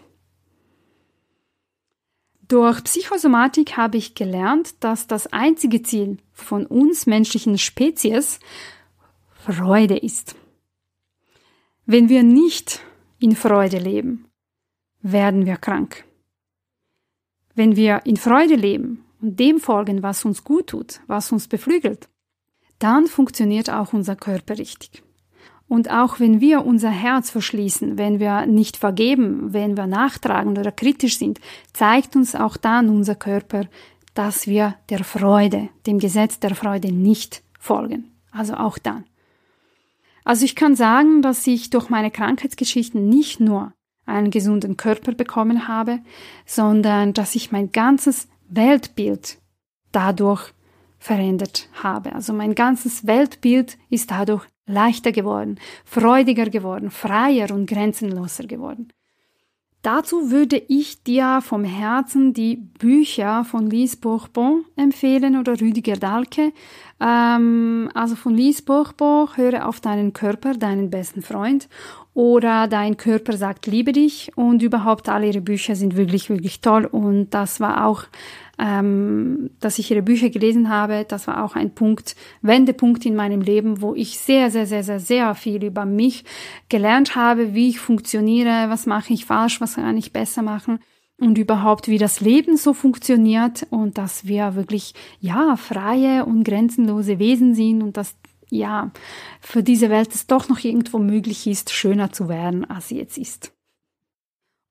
Speaker 1: Durch Psychosomatik habe ich gelernt, dass das einzige Ziel von uns menschlichen Spezies Freude ist. Wenn wir nicht in Freude leben, werden wir krank. Wenn wir in Freude leben und dem folgen, was uns gut tut, was uns beflügelt, dann funktioniert auch unser Körper richtig. Und auch wenn wir unser Herz verschließen, wenn wir nicht vergeben, wenn wir nachtragend oder kritisch sind, zeigt uns auch dann unser Körper, dass wir der Freude, dem Gesetz der Freude nicht folgen. Also auch dann. Also ich kann sagen, dass ich durch meine Krankheitsgeschichten nicht nur einen gesunden Körper bekommen habe, sondern dass ich mein ganzes Weltbild dadurch verändert habe. Also mein ganzes Weltbild ist dadurch leichter geworden, freudiger geworden, freier und grenzenloser geworden. Dazu würde ich dir vom Herzen die Bücher von Lise Bourbon empfehlen oder Rüdiger Dahlke. Ähm, also von Lise Bourbon, höre auf deinen Körper, deinen besten Freund. Oder dein Körper sagt, liebe dich. Und überhaupt alle ihre Bücher sind wirklich, wirklich toll. Und das war auch ähm, dass ich ihre Bücher gelesen habe. Das war auch ein Punkt, Wendepunkt in meinem Leben, wo ich sehr, sehr, sehr, sehr, sehr viel über mich gelernt habe, wie ich funktioniere, was mache ich falsch, was kann ich besser machen und überhaupt, wie das Leben so funktioniert und dass wir wirklich, ja, freie und grenzenlose Wesen sind und dass ja, für diese Welt es doch noch irgendwo möglich ist, schöner zu werden, als sie jetzt ist.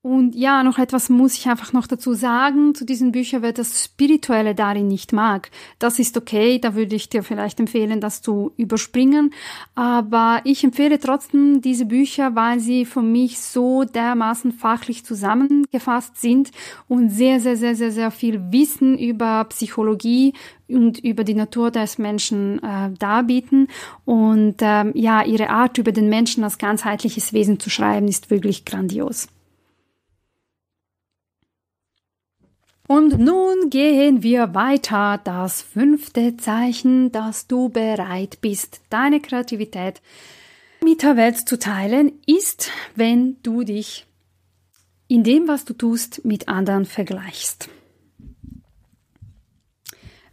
Speaker 1: Und ja, noch etwas muss ich einfach noch dazu sagen zu diesen Büchern, wer das Spirituelle darin nicht mag. Das ist okay, da würde ich dir vielleicht empfehlen, das zu überspringen. Aber ich empfehle trotzdem diese Bücher, weil sie für mich so dermaßen fachlich zusammengefasst sind und sehr, sehr, sehr, sehr, sehr viel Wissen über Psychologie und über die Natur des Menschen äh, darbieten. Und ähm, ja, ihre Art über den Menschen als ganzheitliches Wesen zu schreiben, ist wirklich grandios. Und nun gehen wir weiter. Das fünfte Zeichen, dass du bereit bist, deine Kreativität mit der Welt zu teilen, ist, wenn du dich in dem, was du tust, mit anderen vergleichst.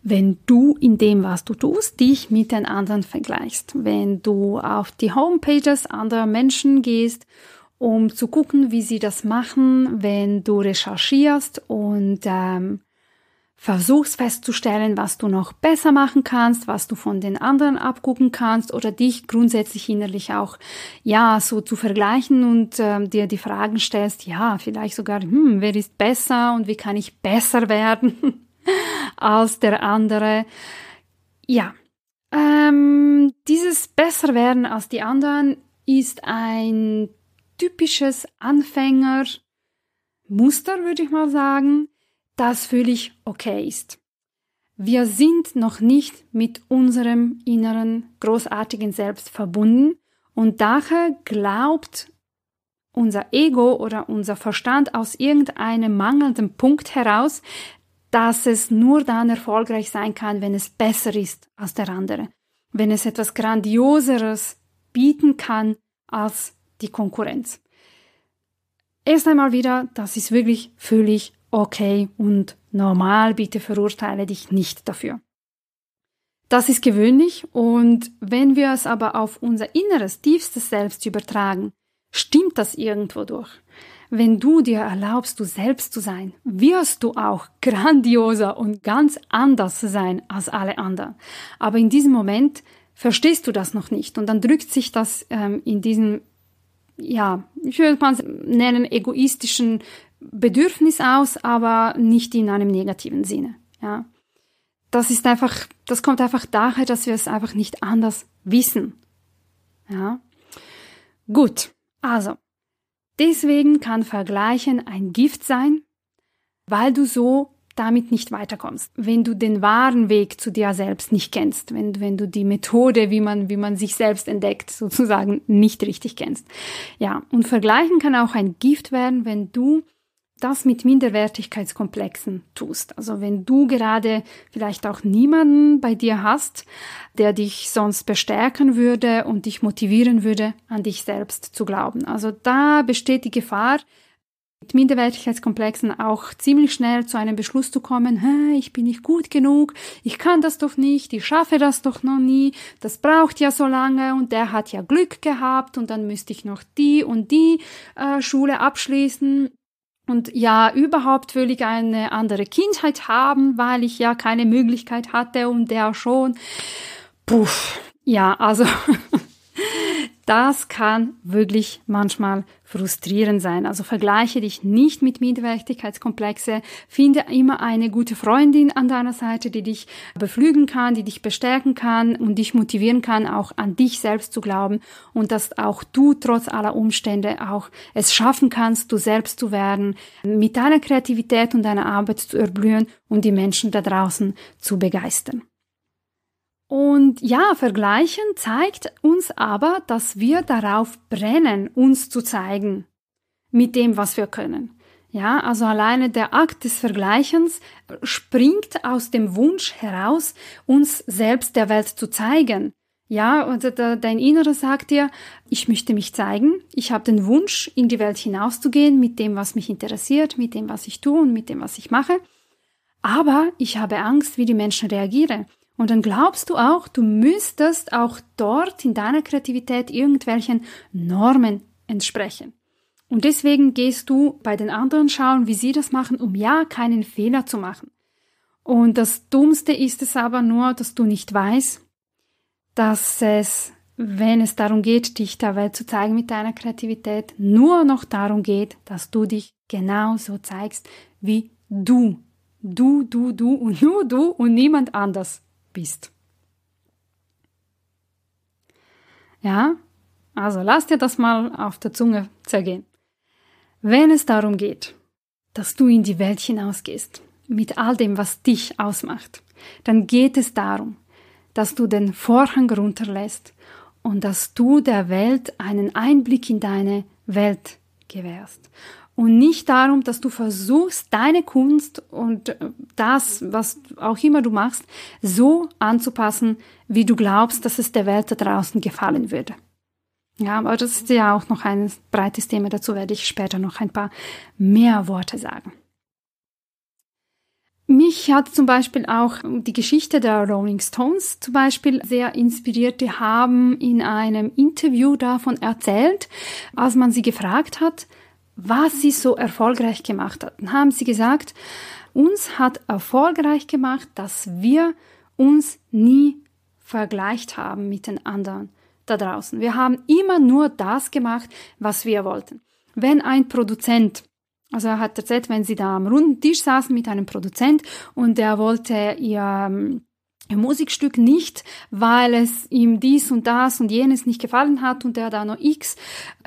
Speaker 1: Wenn du in dem, was du tust, dich mit den anderen vergleichst. Wenn du auf die Homepages anderer Menschen gehst um zu gucken, wie sie das machen, wenn du recherchierst und ähm, versuchst festzustellen, was du noch besser machen kannst, was du von den anderen abgucken kannst oder dich grundsätzlich innerlich auch ja so zu vergleichen und ähm, dir die Fragen stellst, ja vielleicht sogar, hm, wer ist besser und wie kann ich besser werden als der andere? Ja, ähm, dieses besser werden als die anderen ist ein typisches Anfängermuster, würde ich mal sagen, das völlig okay ist. Wir sind noch nicht mit unserem inneren großartigen Selbst verbunden und daher glaubt unser Ego oder unser Verstand aus irgendeinem mangelnden Punkt heraus, dass es nur dann erfolgreich sein kann, wenn es besser ist als der andere, wenn es etwas Grandioseres bieten kann als die Konkurrenz. Erst einmal wieder, das ist wirklich völlig okay und normal, bitte verurteile dich nicht dafür. Das ist gewöhnlich und wenn wir es aber auf unser inneres, tiefstes Selbst übertragen, stimmt das irgendwo durch. Wenn du dir erlaubst, du selbst zu sein, wirst du auch grandioser und ganz anders sein als alle anderen. Aber in diesem Moment verstehst du das noch nicht und dann drückt sich das ähm, in diesem ja, ich würde mal nennen, egoistischen Bedürfnis aus, aber nicht in einem negativen Sinne. Ja. Das ist einfach, das kommt einfach daher, dass wir es einfach nicht anders wissen. Ja. Gut. Also. Deswegen kann Vergleichen ein Gift sein, weil du so damit nicht weiterkommst. Wenn du den wahren Weg zu dir selbst nicht kennst, wenn, wenn du die Methode, wie man, wie man sich selbst entdeckt, sozusagen nicht richtig kennst. Ja, und vergleichen kann auch ein Gift werden, wenn du das mit Minderwertigkeitskomplexen tust. Also wenn du gerade vielleicht auch niemanden bei dir hast, der dich sonst bestärken würde und dich motivieren würde, an dich selbst zu glauben. Also da besteht die Gefahr, mit Minderwertigkeitskomplexen auch ziemlich schnell zu einem Beschluss zu kommen, ich bin nicht gut genug, ich kann das doch nicht, ich schaffe das doch noch nie, das braucht ja so lange und der hat ja Glück gehabt und dann müsste ich noch die und die äh, Schule abschließen. Und ja, überhaupt will ich eine andere Kindheit haben, weil ich ja keine Möglichkeit hatte und der schon. Puff. Ja, also Das kann wirklich manchmal frustrierend sein. Also vergleiche dich nicht mit Minderwertigkeitskomplexe. Finde immer eine gute Freundin an deiner Seite, die dich beflügen kann, die dich bestärken kann und dich motivieren kann, auch an dich selbst zu glauben und dass auch du trotz aller Umstände auch es schaffen kannst, du selbst zu werden, mit deiner Kreativität und deiner Arbeit zu erblühen und die Menschen da draußen zu begeistern. Und ja, Vergleichen zeigt uns aber, dass wir darauf brennen, uns zu zeigen mit dem, was wir können. Ja, also alleine der Akt des Vergleichens springt aus dem Wunsch heraus, uns selbst der Welt zu zeigen. Ja, und dein Inneres sagt dir, ich möchte mich zeigen, ich habe den Wunsch, in die Welt hinauszugehen mit dem, was mich interessiert, mit dem, was ich tue und mit dem, was ich mache. Aber ich habe Angst, wie die Menschen reagieren. Und dann glaubst du auch, du müsstest auch dort in deiner Kreativität irgendwelchen Normen entsprechen. Und deswegen gehst du bei den anderen schauen, wie sie das machen, um ja keinen Fehler zu machen. Und das Dummste ist es aber nur, dass du nicht weißt, dass es, wenn es darum geht, dich der Welt zu zeigen mit deiner Kreativität, nur noch darum geht, dass du dich genauso zeigst, wie du. Du, du, du und nur du und niemand anders bist. Ja, also lass dir das mal auf der Zunge zergehen. Wenn es darum geht, dass du in die Welt hinausgehst, mit all dem, was dich ausmacht, dann geht es darum, dass du den Vorhang runterlässt und dass du der Welt einen Einblick in deine Welt gewährst und nicht darum, dass du versuchst, deine Kunst und das, was auch immer du machst, so anzupassen, wie du glaubst, dass es der Welt da draußen gefallen würde. Ja, aber das ist ja auch noch ein breites Thema. Dazu werde ich später noch ein paar mehr Worte sagen. Mich hat zum Beispiel auch die Geschichte der Rolling Stones zum Beispiel sehr inspiriert. Die haben in einem Interview davon erzählt, als man sie gefragt hat, was sie so erfolgreich gemacht hat. Dann haben sie gesagt, uns hat erfolgreich gemacht, dass wir uns nie vergleicht haben mit den anderen da draußen. Wir haben immer nur das gemacht, was wir wollten. Wenn ein Produzent, also er hat erzählt, wenn sie da am runden Tisch saßen mit einem Produzent und der wollte ihr ähm, Musikstück nicht, weil es ihm dies und das und jenes nicht gefallen hat und er da noch x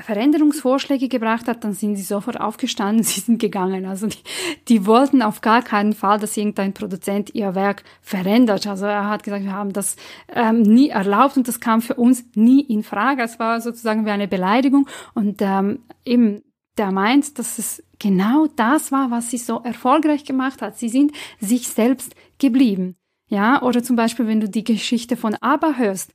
Speaker 1: Veränderungsvorschläge gebracht hat, dann sind sie sofort aufgestanden, sie sind gegangen. Also die, die wollten auf gar keinen Fall, dass irgendein Produzent ihr Werk verändert. Also er hat gesagt, wir haben das ähm, nie erlaubt und das kam für uns nie in Frage. Es war sozusagen wie eine Beleidigung und ähm, eben der meint, dass es genau das war, was sie so erfolgreich gemacht hat. Sie sind sich selbst geblieben. Ja, oder zum Beispiel, wenn du die Geschichte von ABBA hörst.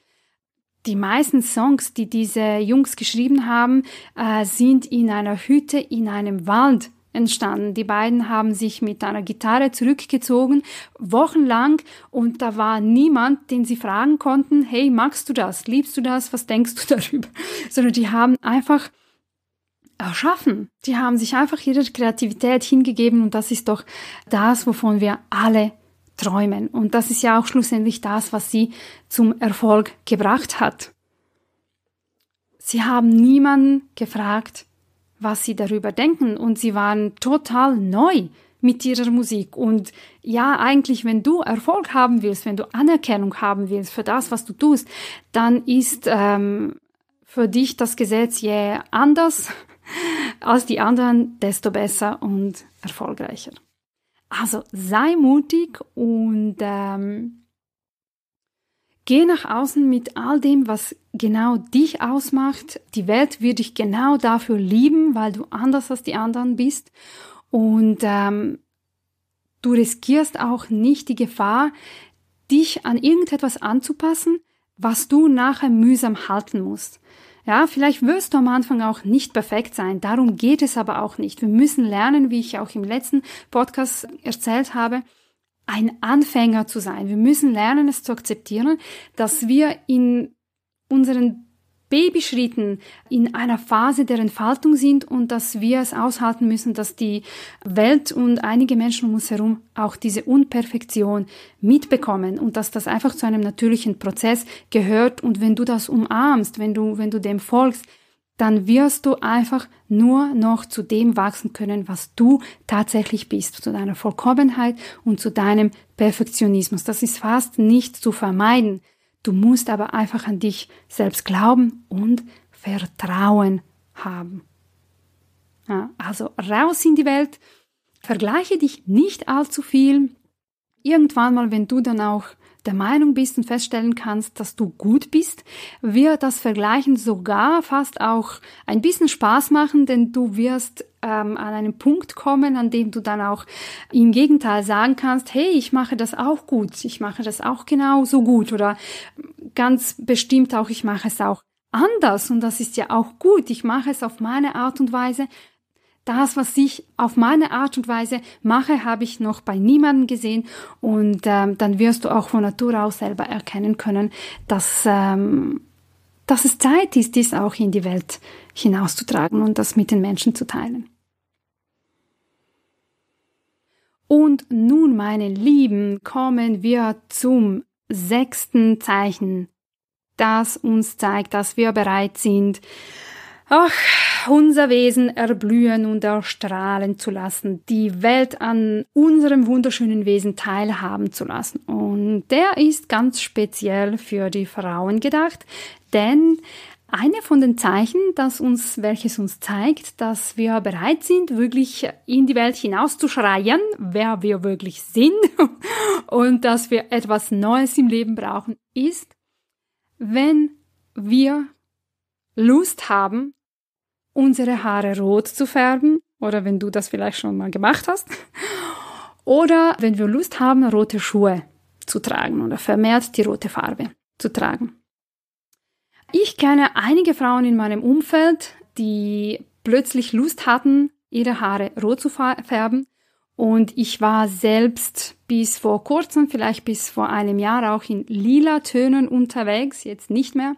Speaker 1: Die meisten Songs, die diese Jungs geschrieben haben, äh, sind in einer Hütte in einem Wald entstanden. Die beiden haben sich mit einer Gitarre zurückgezogen, wochenlang, und da war niemand, den sie fragen konnten, hey, magst du das? Liebst du das? Was denkst du darüber? Sondern die haben einfach erschaffen. Die haben sich einfach ihrer Kreativität hingegeben und das ist doch das, wovon wir alle träumen. Und das ist ja auch schlussendlich das, was sie zum Erfolg gebracht hat. Sie haben niemanden gefragt, was sie darüber denken und sie waren total neu mit ihrer Musik. Und ja, eigentlich, wenn du Erfolg haben willst, wenn du Anerkennung haben willst für das, was du tust, dann ist ähm, für dich das Gesetz je anders als die anderen, desto besser und erfolgreicher. Also sei mutig und ähm, geh nach außen mit all dem, was genau dich ausmacht. Die Welt wird dich genau dafür lieben, weil du anders als die anderen bist. Und ähm, du riskierst auch nicht die Gefahr, dich an irgendetwas anzupassen, was du nachher mühsam halten musst. Ja, vielleicht wirst du am Anfang auch nicht perfekt sein. Darum geht es aber auch nicht. Wir müssen lernen, wie ich auch im letzten Podcast erzählt habe, ein Anfänger zu sein. Wir müssen lernen, es zu akzeptieren, dass wir in unseren Babyschritten in einer Phase der Entfaltung sind und dass wir es aushalten müssen, dass die Welt und einige Menschen um uns herum auch diese Unperfektion mitbekommen und dass das einfach zu einem natürlichen Prozess gehört und wenn du das umarmst, wenn du, wenn du dem folgst, dann wirst du einfach nur noch zu dem wachsen können, was du tatsächlich bist, zu deiner Vollkommenheit und zu deinem Perfektionismus. Das ist fast nicht zu vermeiden. Du musst aber einfach an dich selbst glauben und Vertrauen haben. Ja, also raus in die Welt, vergleiche dich nicht allzu viel. Irgendwann mal, wenn du dann auch der Meinung bist und feststellen kannst, dass du gut bist, wird das Vergleichen sogar fast auch ein bisschen Spaß machen, denn du wirst ähm, an einen Punkt kommen, an dem du dann auch im Gegenteil sagen kannst, hey, ich mache das auch gut, ich mache das auch genauso gut oder ganz bestimmt auch, ich mache es auch anders und das ist ja auch gut, ich mache es auf meine Art und Weise das, was ich auf meine Art und Weise mache, habe ich noch bei niemandem gesehen und ähm, dann wirst du auch von Natur aus selber erkennen können, dass, ähm, dass es Zeit ist, dies auch in die Welt hinauszutragen und das mit den Menschen zu teilen. Und nun, meine Lieben, kommen wir zum sechsten Zeichen, das uns zeigt, dass wir bereit sind, ach, unser Wesen erblühen und erstrahlen zu lassen, die Welt an unserem wunderschönen Wesen teilhaben zu lassen. Und der ist ganz speziell für die Frauen gedacht, denn eine von den Zeichen, das uns, welches uns zeigt, dass wir bereit sind, wirklich in die Welt hinauszuschreien, wer wir wirklich sind und dass wir etwas Neues im Leben brauchen, ist, wenn wir Lust haben, unsere Haare rot zu färben oder wenn du das vielleicht schon mal gemacht hast oder wenn wir Lust haben, rote Schuhe zu tragen oder vermehrt die rote Farbe zu tragen. Ich kenne einige Frauen in meinem Umfeld, die plötzlich Lust hatten, ihre Haare rot zu färben und ich war selbst bis vor kurzem, vielleicht bis vor einem Jahr auch in lila Tönen unterwegs, jetzt nicht mehr.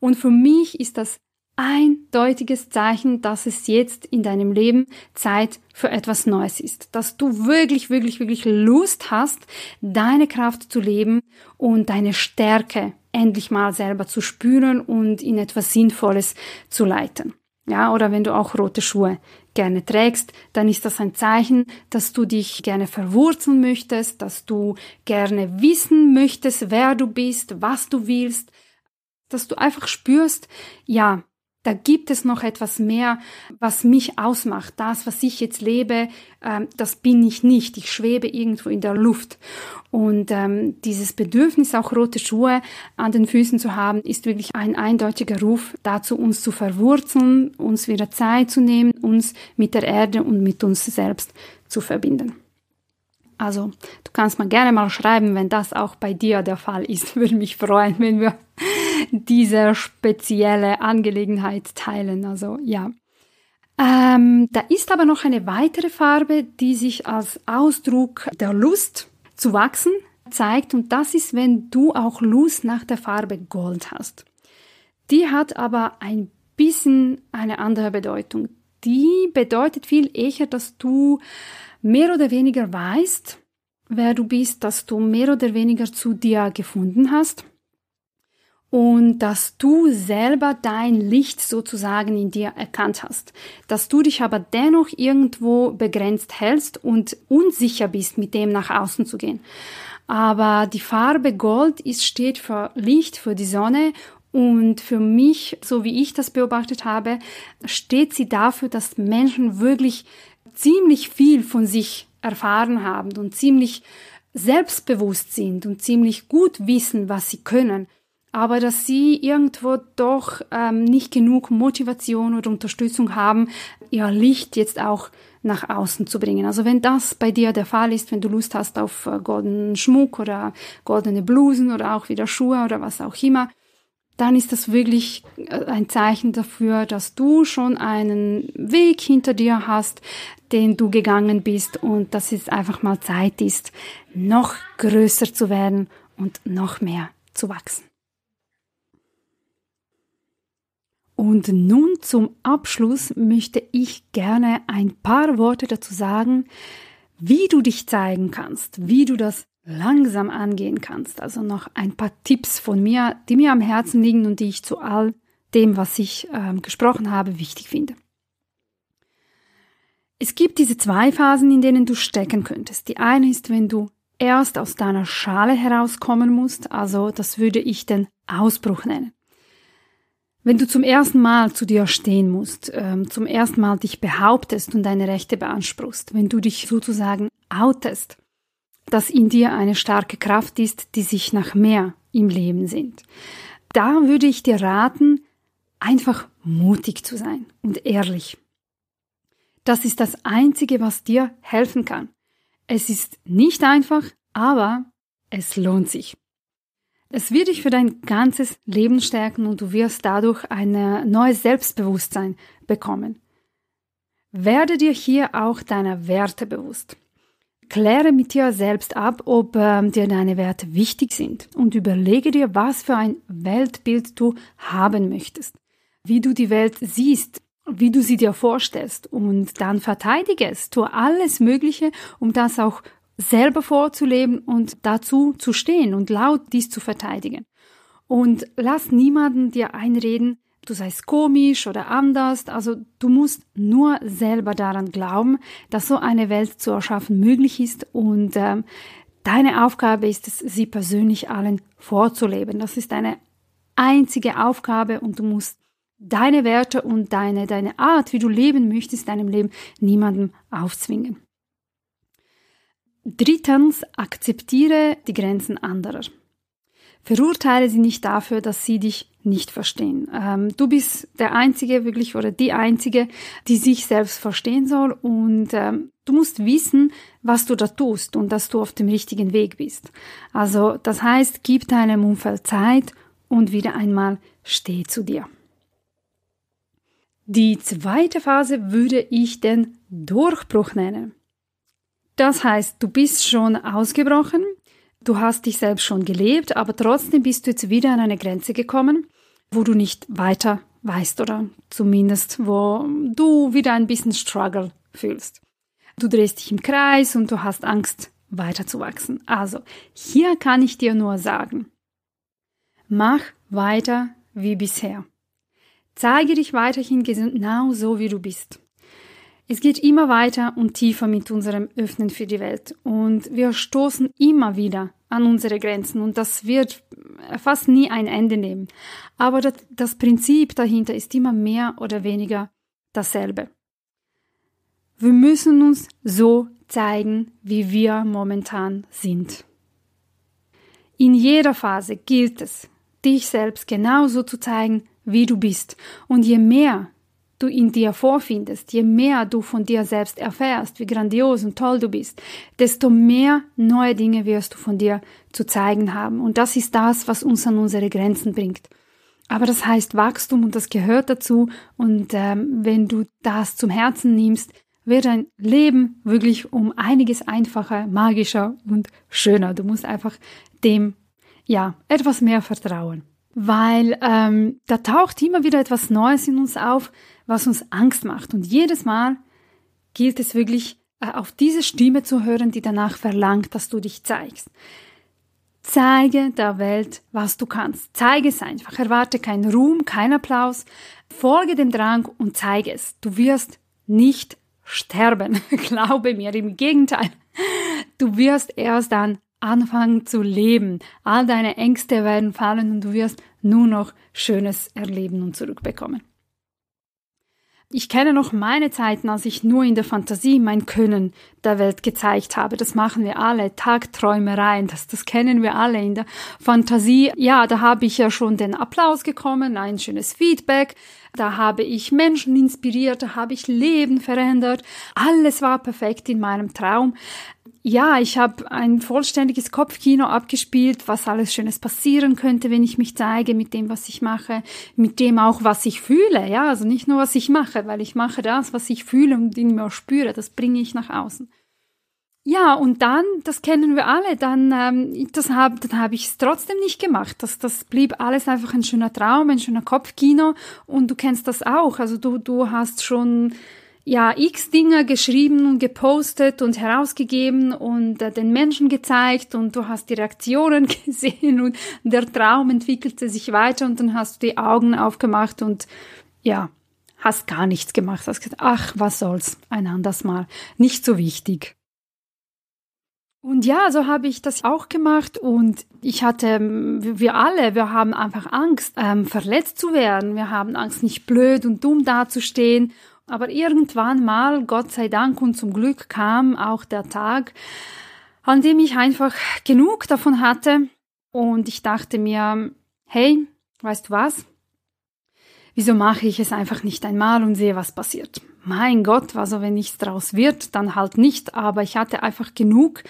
Speaker 1: Und für mich ist das eindeutiges Zeichen, dass es jetzt in deinem Leben Zeit für etwas Neues ist. Dass du wirklich, wirklich, wirklich Lust hast, deine Kraft zu leben und deine Stärke endlich mal selber zu spüren und in etwas Sinnvolles zu leiten. Ja, oder wenn du auch rote Schuhe gerne trägst, dann ist das ein Zeichen, dass du dich gerne verwurzeln möchtest, dass du gerne wissen möchtest, wer du bist, was du willst, dass du einfach spürst, ja, da gibt es noch etwas mehr, was mich ausmacht. Das, was ich jetzt lebe, ähm, das bin ich nicht. Ich schwebe irgendwo in der Luft. Und ähm, dieses Bedürfnis, auch rote Schuhe an den Füßen zu haben, ist wirklich ein eindeutiger Ruf dazu, uns zu verwurzeln, uns wieder Zeit zu nehmen, uns mit der Erde und mit uns selbst zu verbinden. Also, du kannst mal gerne mal schreiben, wenn das auch bei dir der Fall ist. Würde mich freuen, wenn wir diese spezielle Angelegenheit teilen. Also ja. Ähm, da ist aber noch eine weitere Farbe, die sich als Ausdruck der Lust zu wachsen zeigt und das ist, wenn du auch Lust nach der Farbe Gold hast. Die hat aber ein bisschen eine andere Bedeutung. Die bedeutet viel eher, dass du mehr oder weniger weißt, wer du bist, dass du mehr oder weniger zu dir gefunden hast und dass du selber dein Licht sozusagen in dir erkannt hast, dass du dich aber dennoch irgendwo begrenzt hältst und unsicher bist, mit dem nach außen zu gehen. Aber die Farbe Gold ist, steht für Licht, für die Sonne und für mich, so wie ich das beobachtet habe, steht sie dafür, dass Menschen wirklich ziemlich viel von sich erfahren haben und ziemlich selbstbewusst sind und ziemlich gut wissen, was sie können aber dass sie irgendwo doch ähm, nicht genug Motivation oder Unterstützung haben, ihr Licht jetzt auch nach außen zu bringen. Also wenn das bei dir der Fall ist, wenn du Lust hast auf äh, goldenen Schmuck oder goldene Blusen oder auch wieder Schuhe oder was auch immer, dann ist das wirklich äh, ein Zeichen dafür, dass du schon einen Weg hinter dir hast, den du gegangen bist und dass es einfach mal Zeit ist, noch größer zu werden und noch mehr zu wachsen. Und nun zum Abschluss möchte ich gerne ein paar Worte dazu sagen, wie du dich zeigen kannst, wie du das langsam angehen kannst. Also noch ein paar Tipps von mir, die mir am Herzen liegen und die ich zu all dem, was ich äh, gesprochen habe, wichtig finde. Es gibt diese zwei Phasen, in denen du stecken könntest. Die eine ist, wenn du erst aus deiner Schale herauskommen musst, also das würde ich den Ausbruch nennen. Wenn du zum ersten Mal zu dir stehen musst, ähm, zum ersten Mal dich behauptest und deine Rechte beanspruchst, wenn du dich sozusagen outest, dass in dir eine starke Kraft ist, die sich nach mehr im Leben sehnt. Da würde ich dir raten, einfach mutig zu sein und ehrlich. Das ist das Einzige, was dir helfen kann. Es ist nicht einfach, aber es lohnt sich. Es wird dich für dein ganzes Leben stärken und du wirst dadurch ein neues Selbstbewusstsein bekommen. Werde dir hier auch deiner Werte bewusst. Kläre mit dir selbst ab, ob ähm, dir deine Werte wichtig sind und überlege dir, was für ein Weltbild du haben möchtest, wie du die Welt siehst, wie du sie dir vorstellst und dann verteidige es. Tu alles Mögliche, um das auch selber vorzuleben und dazu zu stehen und laut dies zu verteidigen. Und lass niemanden dir einreden, du seist komisch oder anders. Also du musst nur selber daran glauben, dass so eine Welt zu erschaffen möglich ist und ähm, deine Aufgabe ist es, sie persönlich allen vorzuleben. Das ist deine einzige Aufgabe und du musst deine Werte und deine, deine Art, wie du leben möchtest, deinem Leben niemandem aufzwingen. Drittens, akzeptiere die Grenzen anderer. Verurteile sie nicht dafür, dass sie dich nicht verstehen. Ähm, du bist der Einzige wirklich oder die Einzige, die sich selbst verstehen soll und ähm, du musst wissen, was du da tust und dass du auf dem richtigen Weg bist. Also das heißt, gib deinem Umfeld Zeit und wieder einmal steh zu dir. Die zweite Phase würde ich den Durchbruch nennen. Das heißt, du bist schon ausgebrochen, du hast dich selbst schon gelebt, aber trotzdem bist du jetzt wieder an eine Grenze gekommen, wo du nicht weiter weißt oder zumindest wo du wieder ein bisschen Struggle fühlst. Du drehst dich im Kreis und du hast Angst, weiterzuwachsen. Also, hier kann ich dir nur sagen, mach weiter wie bisher. Zeige dich weiterhin genau so, wie du bist. Es geht immer weiter und tiefer mit unserem Öffnen für die Welt und wir stoßen immer wieder an unsere Grenzen und das wird fast nie ein Ende nehmen. Aber das, das Prinzip dahinter ist immer mehr oder weniger dasselbe. Wir müssen uns so zeigen, wie wir momentan sind. In jeder Phase gilt es, dich selbst genauso zu zeigen, wie du bist. Und je mehr du in dir vorfindest, je mehr du von dir selbst erfährst, wie grandios und toll du bist, desto mehr neue Dinge wirst du von dir zu zeigen haben. Und das ist das, was uns an unsere Grenzen bringt. Aber das heißt Wachstum und das gehört dazu. Und ähm, wenn du das zum Herzen nimmst, wird dein Leben wirklich um einiges einfacher, magischer und schöner. Du musst einfach dem, ja, etwas mehr vertrauen. Weil ähm, da taucht immer wieder etwas Neues in uns auf, was uns Angst macht. Und jedes Mal gilt es wirklich, äh, auf diese Stimme zu hören, die danach verlangt, dass du dich zeigst. Zeige der Welt, was du kannst. Zeige es einfach. Erwarte keinen Ruhm, keinen Applaus. Folge dem Drang und zeige es. Du wirst nicht sterben. Glaube mir, im Gegenteil. Du wirst erst dann anfangen zu leben. All deine Ängste werden fallen und du wirst nur noch Schönes erleben und zurückbekommen. Ich kenne noch meine Zeiten, als ich nur in der Fantasie mein Können der Welt gezeigt habe. Das machen wir alle, Tagträumereien, das, das kennen wir alle in der Fantasie. Ja, da habe ich ja schon den Applaus gekommen, ein schönes Feedback, da habe ich Menschen inspiriert, da habe ich Leben verändert. Alles war perfekt in meinem Traum. Ja, ich habe ein vollständiges Kopfkino abgespielt, was alles Schönes passieren könnte, wenn ich mich zeige mit dem, was ich mache, mit dem auch, was ich fühle. Ja, also nicht nur, was ich mache, weil ich mache das, was ich fühle und in mir spüre, das bringe ich nach außen. Ja, und dann, das kennen wir alle, dann, ähm, das hab, dann habe ich es trotzdem nicht gemacht. Das, das blieb alles einfach ein schöner Traum, ein schöner Kopfkino und du kennst das auch. Also du, du hast schon ja x Dinge geschrieben und gepostet und herausgegeben und äh, den Menschen gezeigt und du hast die Reaktionen gesehen und der Traum entwickelte sich weiter und dann hast du die Augen aufgemacht und ja, hast gar nichts gemacht. Hast gesagt, ach, was soll's, ein anderes Mal, nicht so wichtig. Und ja, so habe ich das auch gemacht und ich hatte, wir alle, wir haben einfach Angst, ähm, verletzt zu werden. Wir haben Angst, nicht blöd und dumm dazustehen aber irgendwann mal, Gott sei Dank und zum Glück kam auch der Tag, an dem ich einfach genug davon hatte und ich dachte mir, hey, weißt du was? Wieso mache ich es einfach nicht einmal und sehe, was passiert? Mein Gott, also wenn nichts draus wird, dann halt nicht, aber ich hatte einfach genug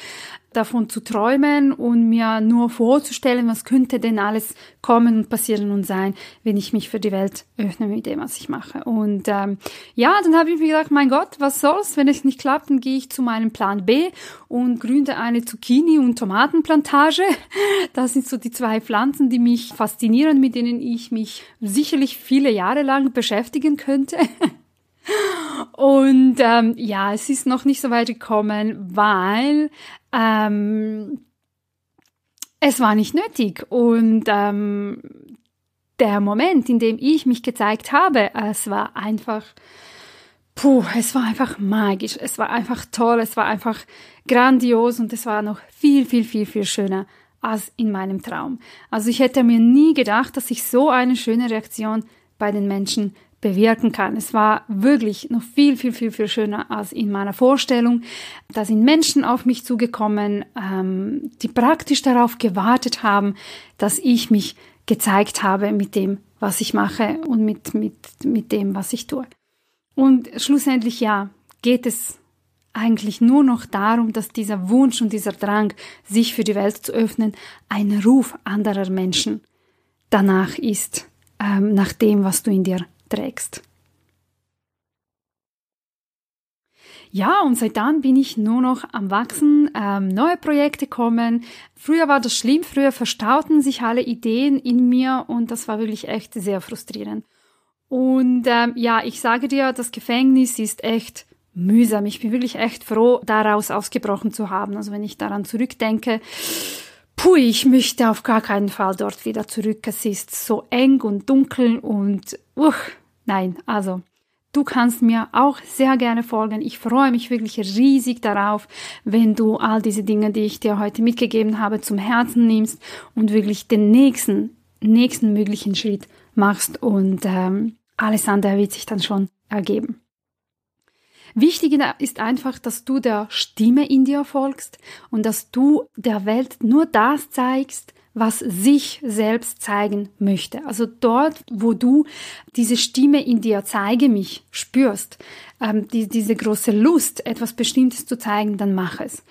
Speaker 1: davon zu träumen und mir nur vorzustellen, was könnte denn alles kommen und passieren und sein, wenn ich mich für die Welt öffne mit dem, was ich mache. Und ähm, ja, dann habe ich mir gedacht, mein Gott, was soll's, wenn es nicht klappt, dann gehe ich zu meinem Plan B und gründe eine Zucchini- und Tomatenplantage. Das sind so die zwei Pflanzen, die mich faszinieren, mit denen ich mich sicherlich viele Jahre lang beschäftigen könnte. Und ähm, ja, es ist noch nicht so weit gekommen, weil ähm, es war nicht nötig. Und ähm, der Moment, in dem ich mich gezeigt habe, es war einfach, puh, es war einfach magisch, es war einfach toll, es war einfach grandios und es war noch viel, viel, viel, viel schöner als in meinem Traum. Also ich hätte mir nie gedacht, dass ich so eine schöne Reaktion bei den Menschen bewirken kann. Es war wirklich noch viel, viel, viel, viel schöner als in meiner Vorstellung. Da sind Menschen auf mich zugekommen, ähm, die praktisch darauf gewartet haben, dass ich mich gezeigt habe mit dem, was ich mache und mit, mit, mit dem, was ich tue. Und schlussendlich ja, geht es eigentlich nur noch darum, dass dieser Wunsch und dieser Drang, sich für die Welt zu öffnen, ein Ruf anderer Menschen danach ist, ähm, nach dem, was du in dir trägst. Ja, und seit dann bin ich nur noch am Wachsen, ähm, neue Projekte kommen. Früher war das schlimm, früher verstauten sich alle Ideen in mir und das war wirklich echt sehr frustrierend. Und ähm, ja, ich sage dir, das Gefängnis ist echt mühsam. Ich bin wirklich echt froh, daraus ausgebrochen zu haben. Also wenn ich daran zurückdenke, puh, ich möchte auf gar keinen Fall dort wieder zurück. Es ist so eng und dunkel und uch, nein, also Du kannst mir auch sehr gerne folgen. Ich freue mich wirklich riesig darauf, wenn du all diese Dinge, die ich dir heute mitgegeben habe, zum Herzen nimmst und wirklich den nächsten, nächsten möglichen Schritt machst und ähm, alles andere wird sich dann schon ergeben. Wichtig ist einfach, dass du der Stimme in dir folgst und dass du der Welt nur das zeigst, was sich selbst zeigen möchte. Also dort, wo du diese Stimme in dir zeige mich spürst, ähm, die, diese große Lust, etwas Bestimmtes zu zeigen, dann mach es.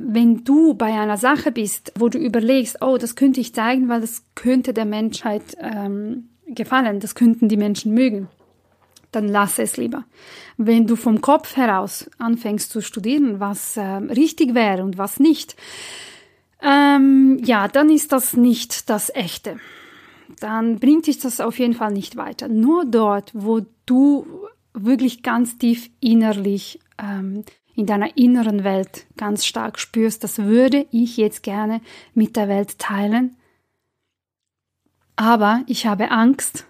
Speaker 1: Wenn du bei einer Sache bist, wo du überlegst, oh, das könnte ich zeigen, weil das könnte der Menschheit ähm, gefallen, das könnten die Menschen mögen, dann lass es lieber. Wenn du vom Kopf heraus anfängst zu studieren, was äh, richtig wäre und was nicht, ähm, ja, dann ist das nicht das Echte. Dann bringt dich das auf jeden Fall nicht weiter. Nur dort, wo du wirklich ganz tief innerlich ähm, in deiner inneren Welt ganz stark spürst, das würde ich jetzt gerne mit der Welt teilen. Aber ich habe Angst.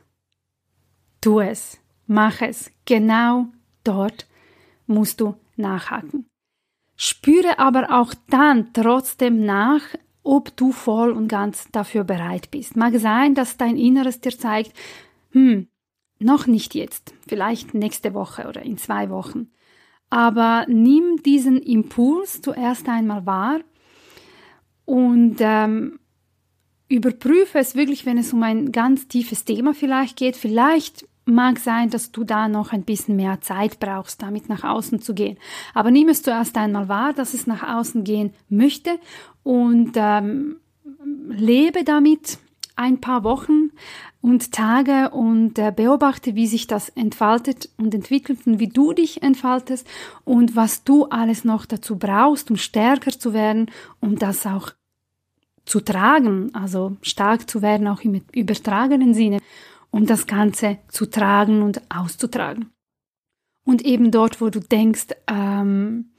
Speaker 1: Tu es. Mach es. Genau dort musst du nachhaken. Spüre aber auch dann trotzdem nach, ob du voll und ganz dafür bereit bist. Mag sein, dass dein Inneres dir zeigt, hm, noch nicht jetzt, vielleicht nächste Woche oder in zwei Wochen. Aber nimm diesen Impuls zuerst einmal wahr und ähm, überprüfe es wirklich, wenn es um ein ganz tiefes Thema vielleicht geht. Vielleicht mag sein, dass du da noch ein bisschen mehr Zeit brauchst, damit nach außen zu gehen. Aber nimm es zuerst einmal wahr, dass es nach außen gehen möchte. Und ähm, lebe damit ein paar Wochen und Tage und äh, beobachte, wie sich das entfaltet und entwickelt und wie du dich entfaltest und was du alles noch dazu brauchst, um stärker zu werden, um das auch zu tragen, also stark zu werden, auch im übertragenen Sinne um das Ganze zu tragen und auszutragen. Und eben dort, wo du denkst, ähm,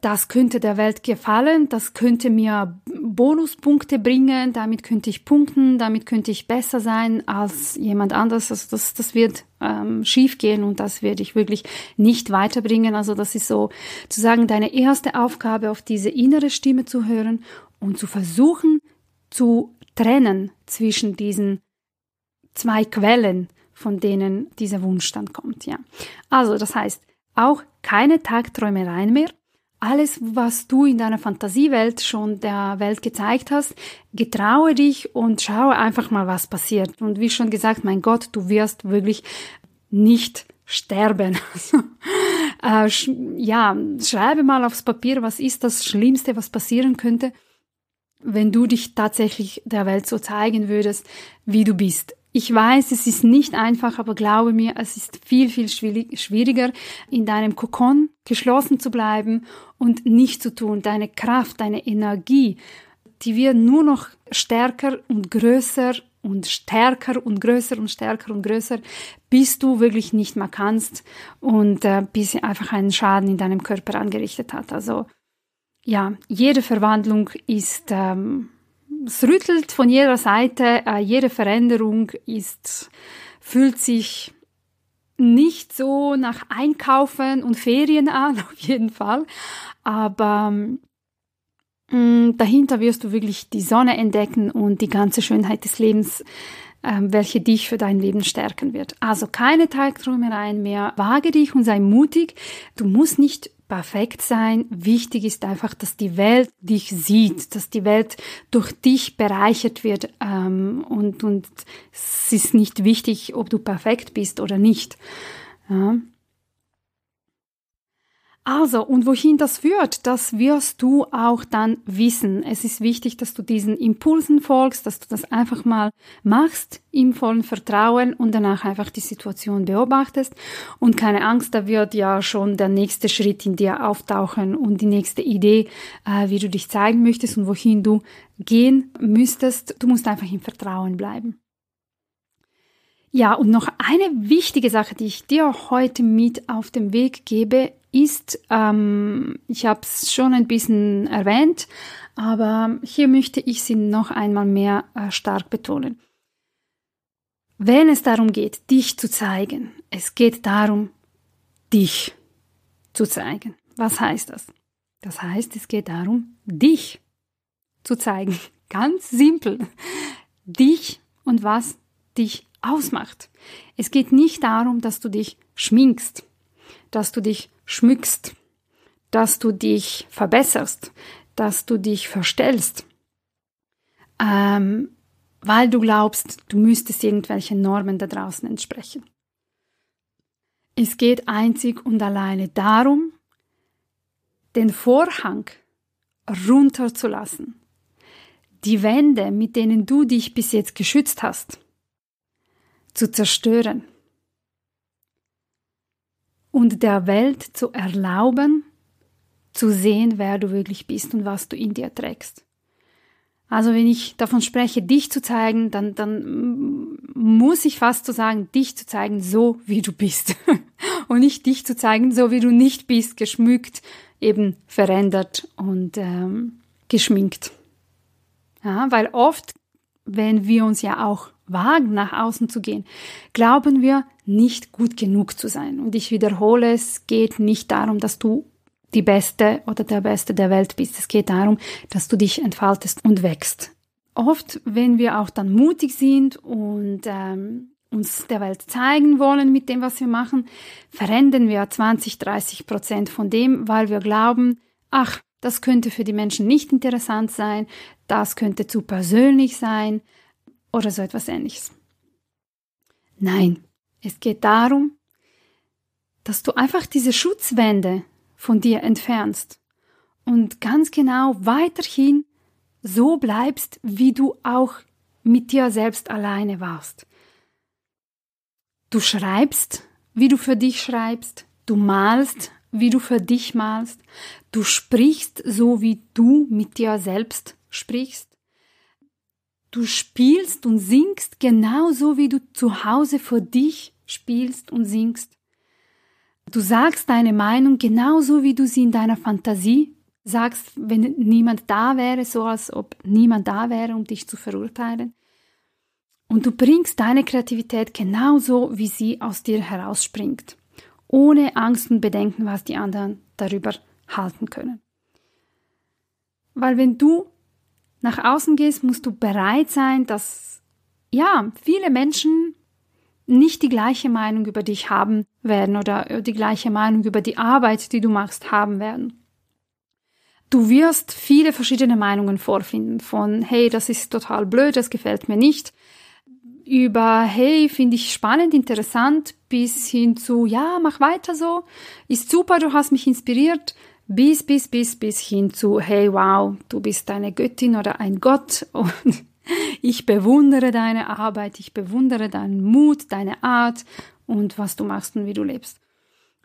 Speaker 1: das könnte der Welt gefallen, das könnte mir Bonuspunkte bringen, damit könnte ich punkten, damit könnte ich besser sein als jemand anderes. Also das, das wird ähm, schief gehen und das werde ich wirklich nicht weiterbringen. Also das ist so zu sagen, deine erste Aufgabe, auf diese innere Stimme zu hören und zu versuchen zu trennen zwischen diesen zwei Quellen, von denen dieser Wunsch dann kommt, ja. Also, das heißt, auch keine Tagträumereien mehr. Alles, was du in deiner Fantasiewelt schon der Welt gezeigt hast, getraue dich und schaue einfach mal, was passiert. Und wie schon gesagt, mein Gott, du wirst wirklich nicht sterben. äh, sch ja, schreibe mal aufs Papier, was ist das Schlimmste, was passieren könnte, wenn du dich tatsächlich der Welt so zeigen würdest, wie du bist. Ich weiß, es ist nicht einfach, aber glaube mir, es ist viel, viel schwieriger, in deinem Kokon geschlossen zu bleiben und nicht zu tun. Deine Kraft, deine Energie, die wird nur noch stärker und größer und stärker und größer und stärker und größer, bis du wirklich nicht mehr kannst und äh, bis sie einfach einen Schaden in deinem Körper angerichtet hat. Also ja, jede Verwandlung ist ähm, es rüttelt von jeder Seite, äh, jede Veränderung ist, fühlt sich nicht so nach Einkaufen und Ferien an, auf jeden Fall. Aber mh, mm, dahinter wirst du wirklich die Sonne entdecken und die ganze Schönheit des Lebens, welche dich für dein Leben stärken wird. Also keine Tagträumereien mehr. Wage dich und sei mutig. Du musst nicht perfekt sein. Wichtig ist einfach, dass die Welt dich sieht, dass die Welt durch dich bereichert wird ähm, und, und es ist nicht wichtig, ob du perfekt bist oder nicht. Ja. Also, und wohin das führt, das wirst du auch dann wissen. Es ist wichtig, dass du diesen Impulsen folgst, dass du das einfach mal machst im vollen Vertrauen und danach einfach die Situation beobachtest. Und keine Angst, da wird ja schon der nächste Schritt in dir auftauchen und die nächste Idee, äh, wie du dich zeigen möchtest und wohin du gehen müsstest. Du musst einfach im Vertrauen bleiben. Ja, und noch eine wichtige Sache, die ich dir heute mit auf den Weg gebe, ist, ähm, ich habe es schon ein bisschen erwähnt, aber hier möchte ich sie noch einmal mehr äh, stark betonen. Wenn es darum geht, dich zu zeigen, es geht darum, dich zu zeigen. Was heißt das? Das heißt, es geht darum, dich zu zeigen. Ganz simpel. Dich und was dich ausmacht. Es geht nicht darum, dass du dich schminkst, dass du dich schmückst, dass du dich verbesserst, dass du dich verstellst, ähm, weil du glaubst, du müsstest irgendwelchen Normen da draußen entsprechen. Es geht einzig und alleine darum, den Vorhang runterzulassen, die Wände, mit denen du dich bis jetzt geschützt hast, zu zerstören und der Welt zu erlauben, zu sehen, wer du wirklich bist und was du in dir trägst. Also wenn ich davon spreche, dich zu zeigen, dann, dann muss ich fast so sagen, dich zu zeigen, so wie du bist. und nicht dich zu zeigen, so wie du nicht bist, geschmückt, eben verändert und ähm, geschminkt. Ja, weil oft, wenn wir uns ja auch wagen, nach außen zu gehen, glauben wir, nicht gut genug zu sein. Und ich wiederhole, es geht nicht darum, dass du die Beste oder der Beste der Welt bist. Es geht darum, dass du dich entfaltest und wächst. Oft, wenn wir auch dann mutig sind und ähm, uns der Welt zeigen wollen mit dem, was wir machen, verändern wir 20, 30 Prozent von dem, weil wir glauben, ach, das könnte für die Menschen nicht interessant sein, das könnte zu persönlich sein oder so etwas ähnliches. Nein, es geht darum, dass du einfach diese Schutzwände von dir entfernst und ganz genau weiterhin so bleibst, wie du auch mit dir selbst alleine warst. Du schreibst, wie du für dich schreibst, du malst, wie du für dich malst, du sprichst so, wie du mit dir selbst sprichst, du spielst und singst genauso, wie du zu Hause für dich spielst und singst. Du sagst deine Meinung genauso, wie du sie in deiner Fantasie sagst, wenn niemand da wäre, so als ob niemand da wäre, um dich zu verurteilen. Und du bringst deine Kreativität genauso, wie sie aus dir herausspringt, ohne Angst und Bedenken, was die anderen darüber halten können. Weil wenn du nach außen gehst, musst du bereit sein, dass ja, viele Menschen nicht die gleiche Meinung über dich haben werden oder die gleiche Meinung über die Arbeit, die du machst, haben werden. Du wirst viele verschiedene Meinungen vorfinden von, hey, das ist total blöd, das gefällt mir nicht, über, hey, finde ich spannend, interessant, bis hin zu, ja, mach weiter so, ist super, du hast mich inspiriert, bis, bis, bis, bis hin zu, hey, wow, du bist eine Göttin oder ein Gott und ich bewundere deine Arbeit, ich bewundere deinen Mut, deine Art und was du machst und wie du lebst.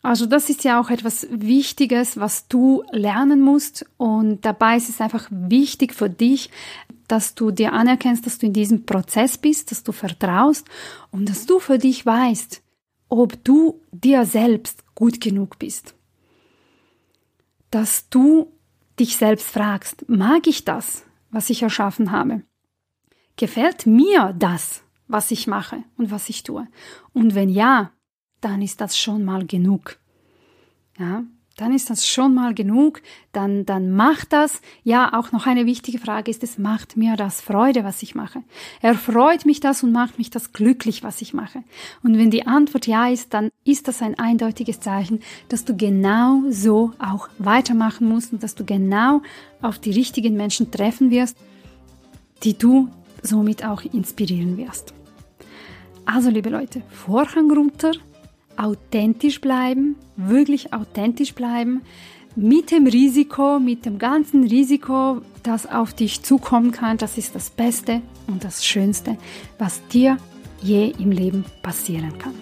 Speaker 1: Also das ist ja auch etwas Wichtiges, was du lernen musst und dabei ist es einfach wichtig für dich, dass du dir anerkennst, dass du in diesem Prozess bist, dass du vertraust und dass du für dich weißt, ob du dir selbst gut genug bist. Dass du dich selbst fragst, mag ich das, was ich erschaffen habe? Gefällt mir das, was ich mache und was ich tue? Und wenn ja, dann ist das schon mal genug. Ja, dann ist das schon mal genug, dann, dann macht das. Ja, auch noch eine wichtige Frage ist, es macht mir das Freude, was ich mache. Erfreut mich das und macht mich das glücklich, was ich mache. Und wenn die Antwort ja ist, dann ist das ein eindeutiges Zeichen, dass du genau so auch weitermachen musst und dass du genau auf die richtigen Menschen treffen wirst, die du somit auch inspirieren wirst. Also, liebe Leute, Vorhang runter, authentisch bleiben, wirklich authentisch bleiben, mit dem Risiko, mit dem ganzen Risiko, das auf dich zukommen kann, das ist das Beste und das Schönste, was dir je im Leben passieren kann.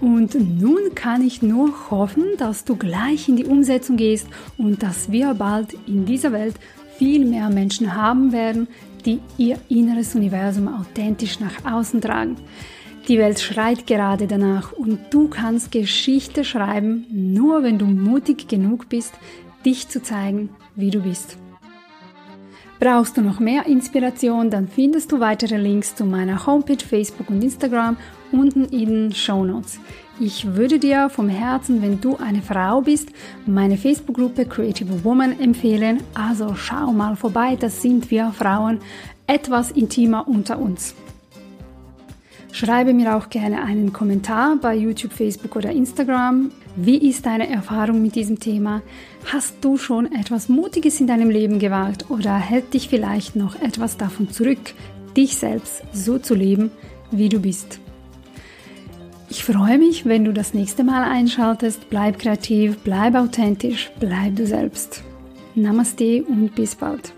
Speaker 1: Und nun kann ich nur hoffen, dass du gleich in die Umsetzung gehst und dass wir bald in dieser Welt viel mehr Menschen haben werden, die ihr inneres Universum authentisch nach außen tragen. Die Welt schreit gerade danach und du kannst Geschichte schreiben, nur wenn du mutig genug bist, dich zu zeigen, wie du bist. Brauchst du noch mehr Inspiration, dann findest du weitere Links zu meiner Homepage, Facebook und Instagram unten in den Show Notes. Ich würde dir vom Herzen, wenn du eine Frau bist, meine Facebook-Gruppe Creative Woman empfehlen. Also schau mal vorbei, das sind wir Frauen etwas intimer unter uns. Schreibe mir auch gerne einen Kommentar bei YouTube, Facebook oder Instagram. Wie ist deine Erfahrung mit diesem Thema? Hast du schon etwas Mutiges in deinem Leben gewagt oder hält dich vielleicht noch etwas davon zurück, dich selbst so zu leben, wie du bist? Ich freue mich, wenn du das nächste Mal einschaltest. Bleib kreativ, bleib authentisch, bleib du selbst. Namaste und bis bald.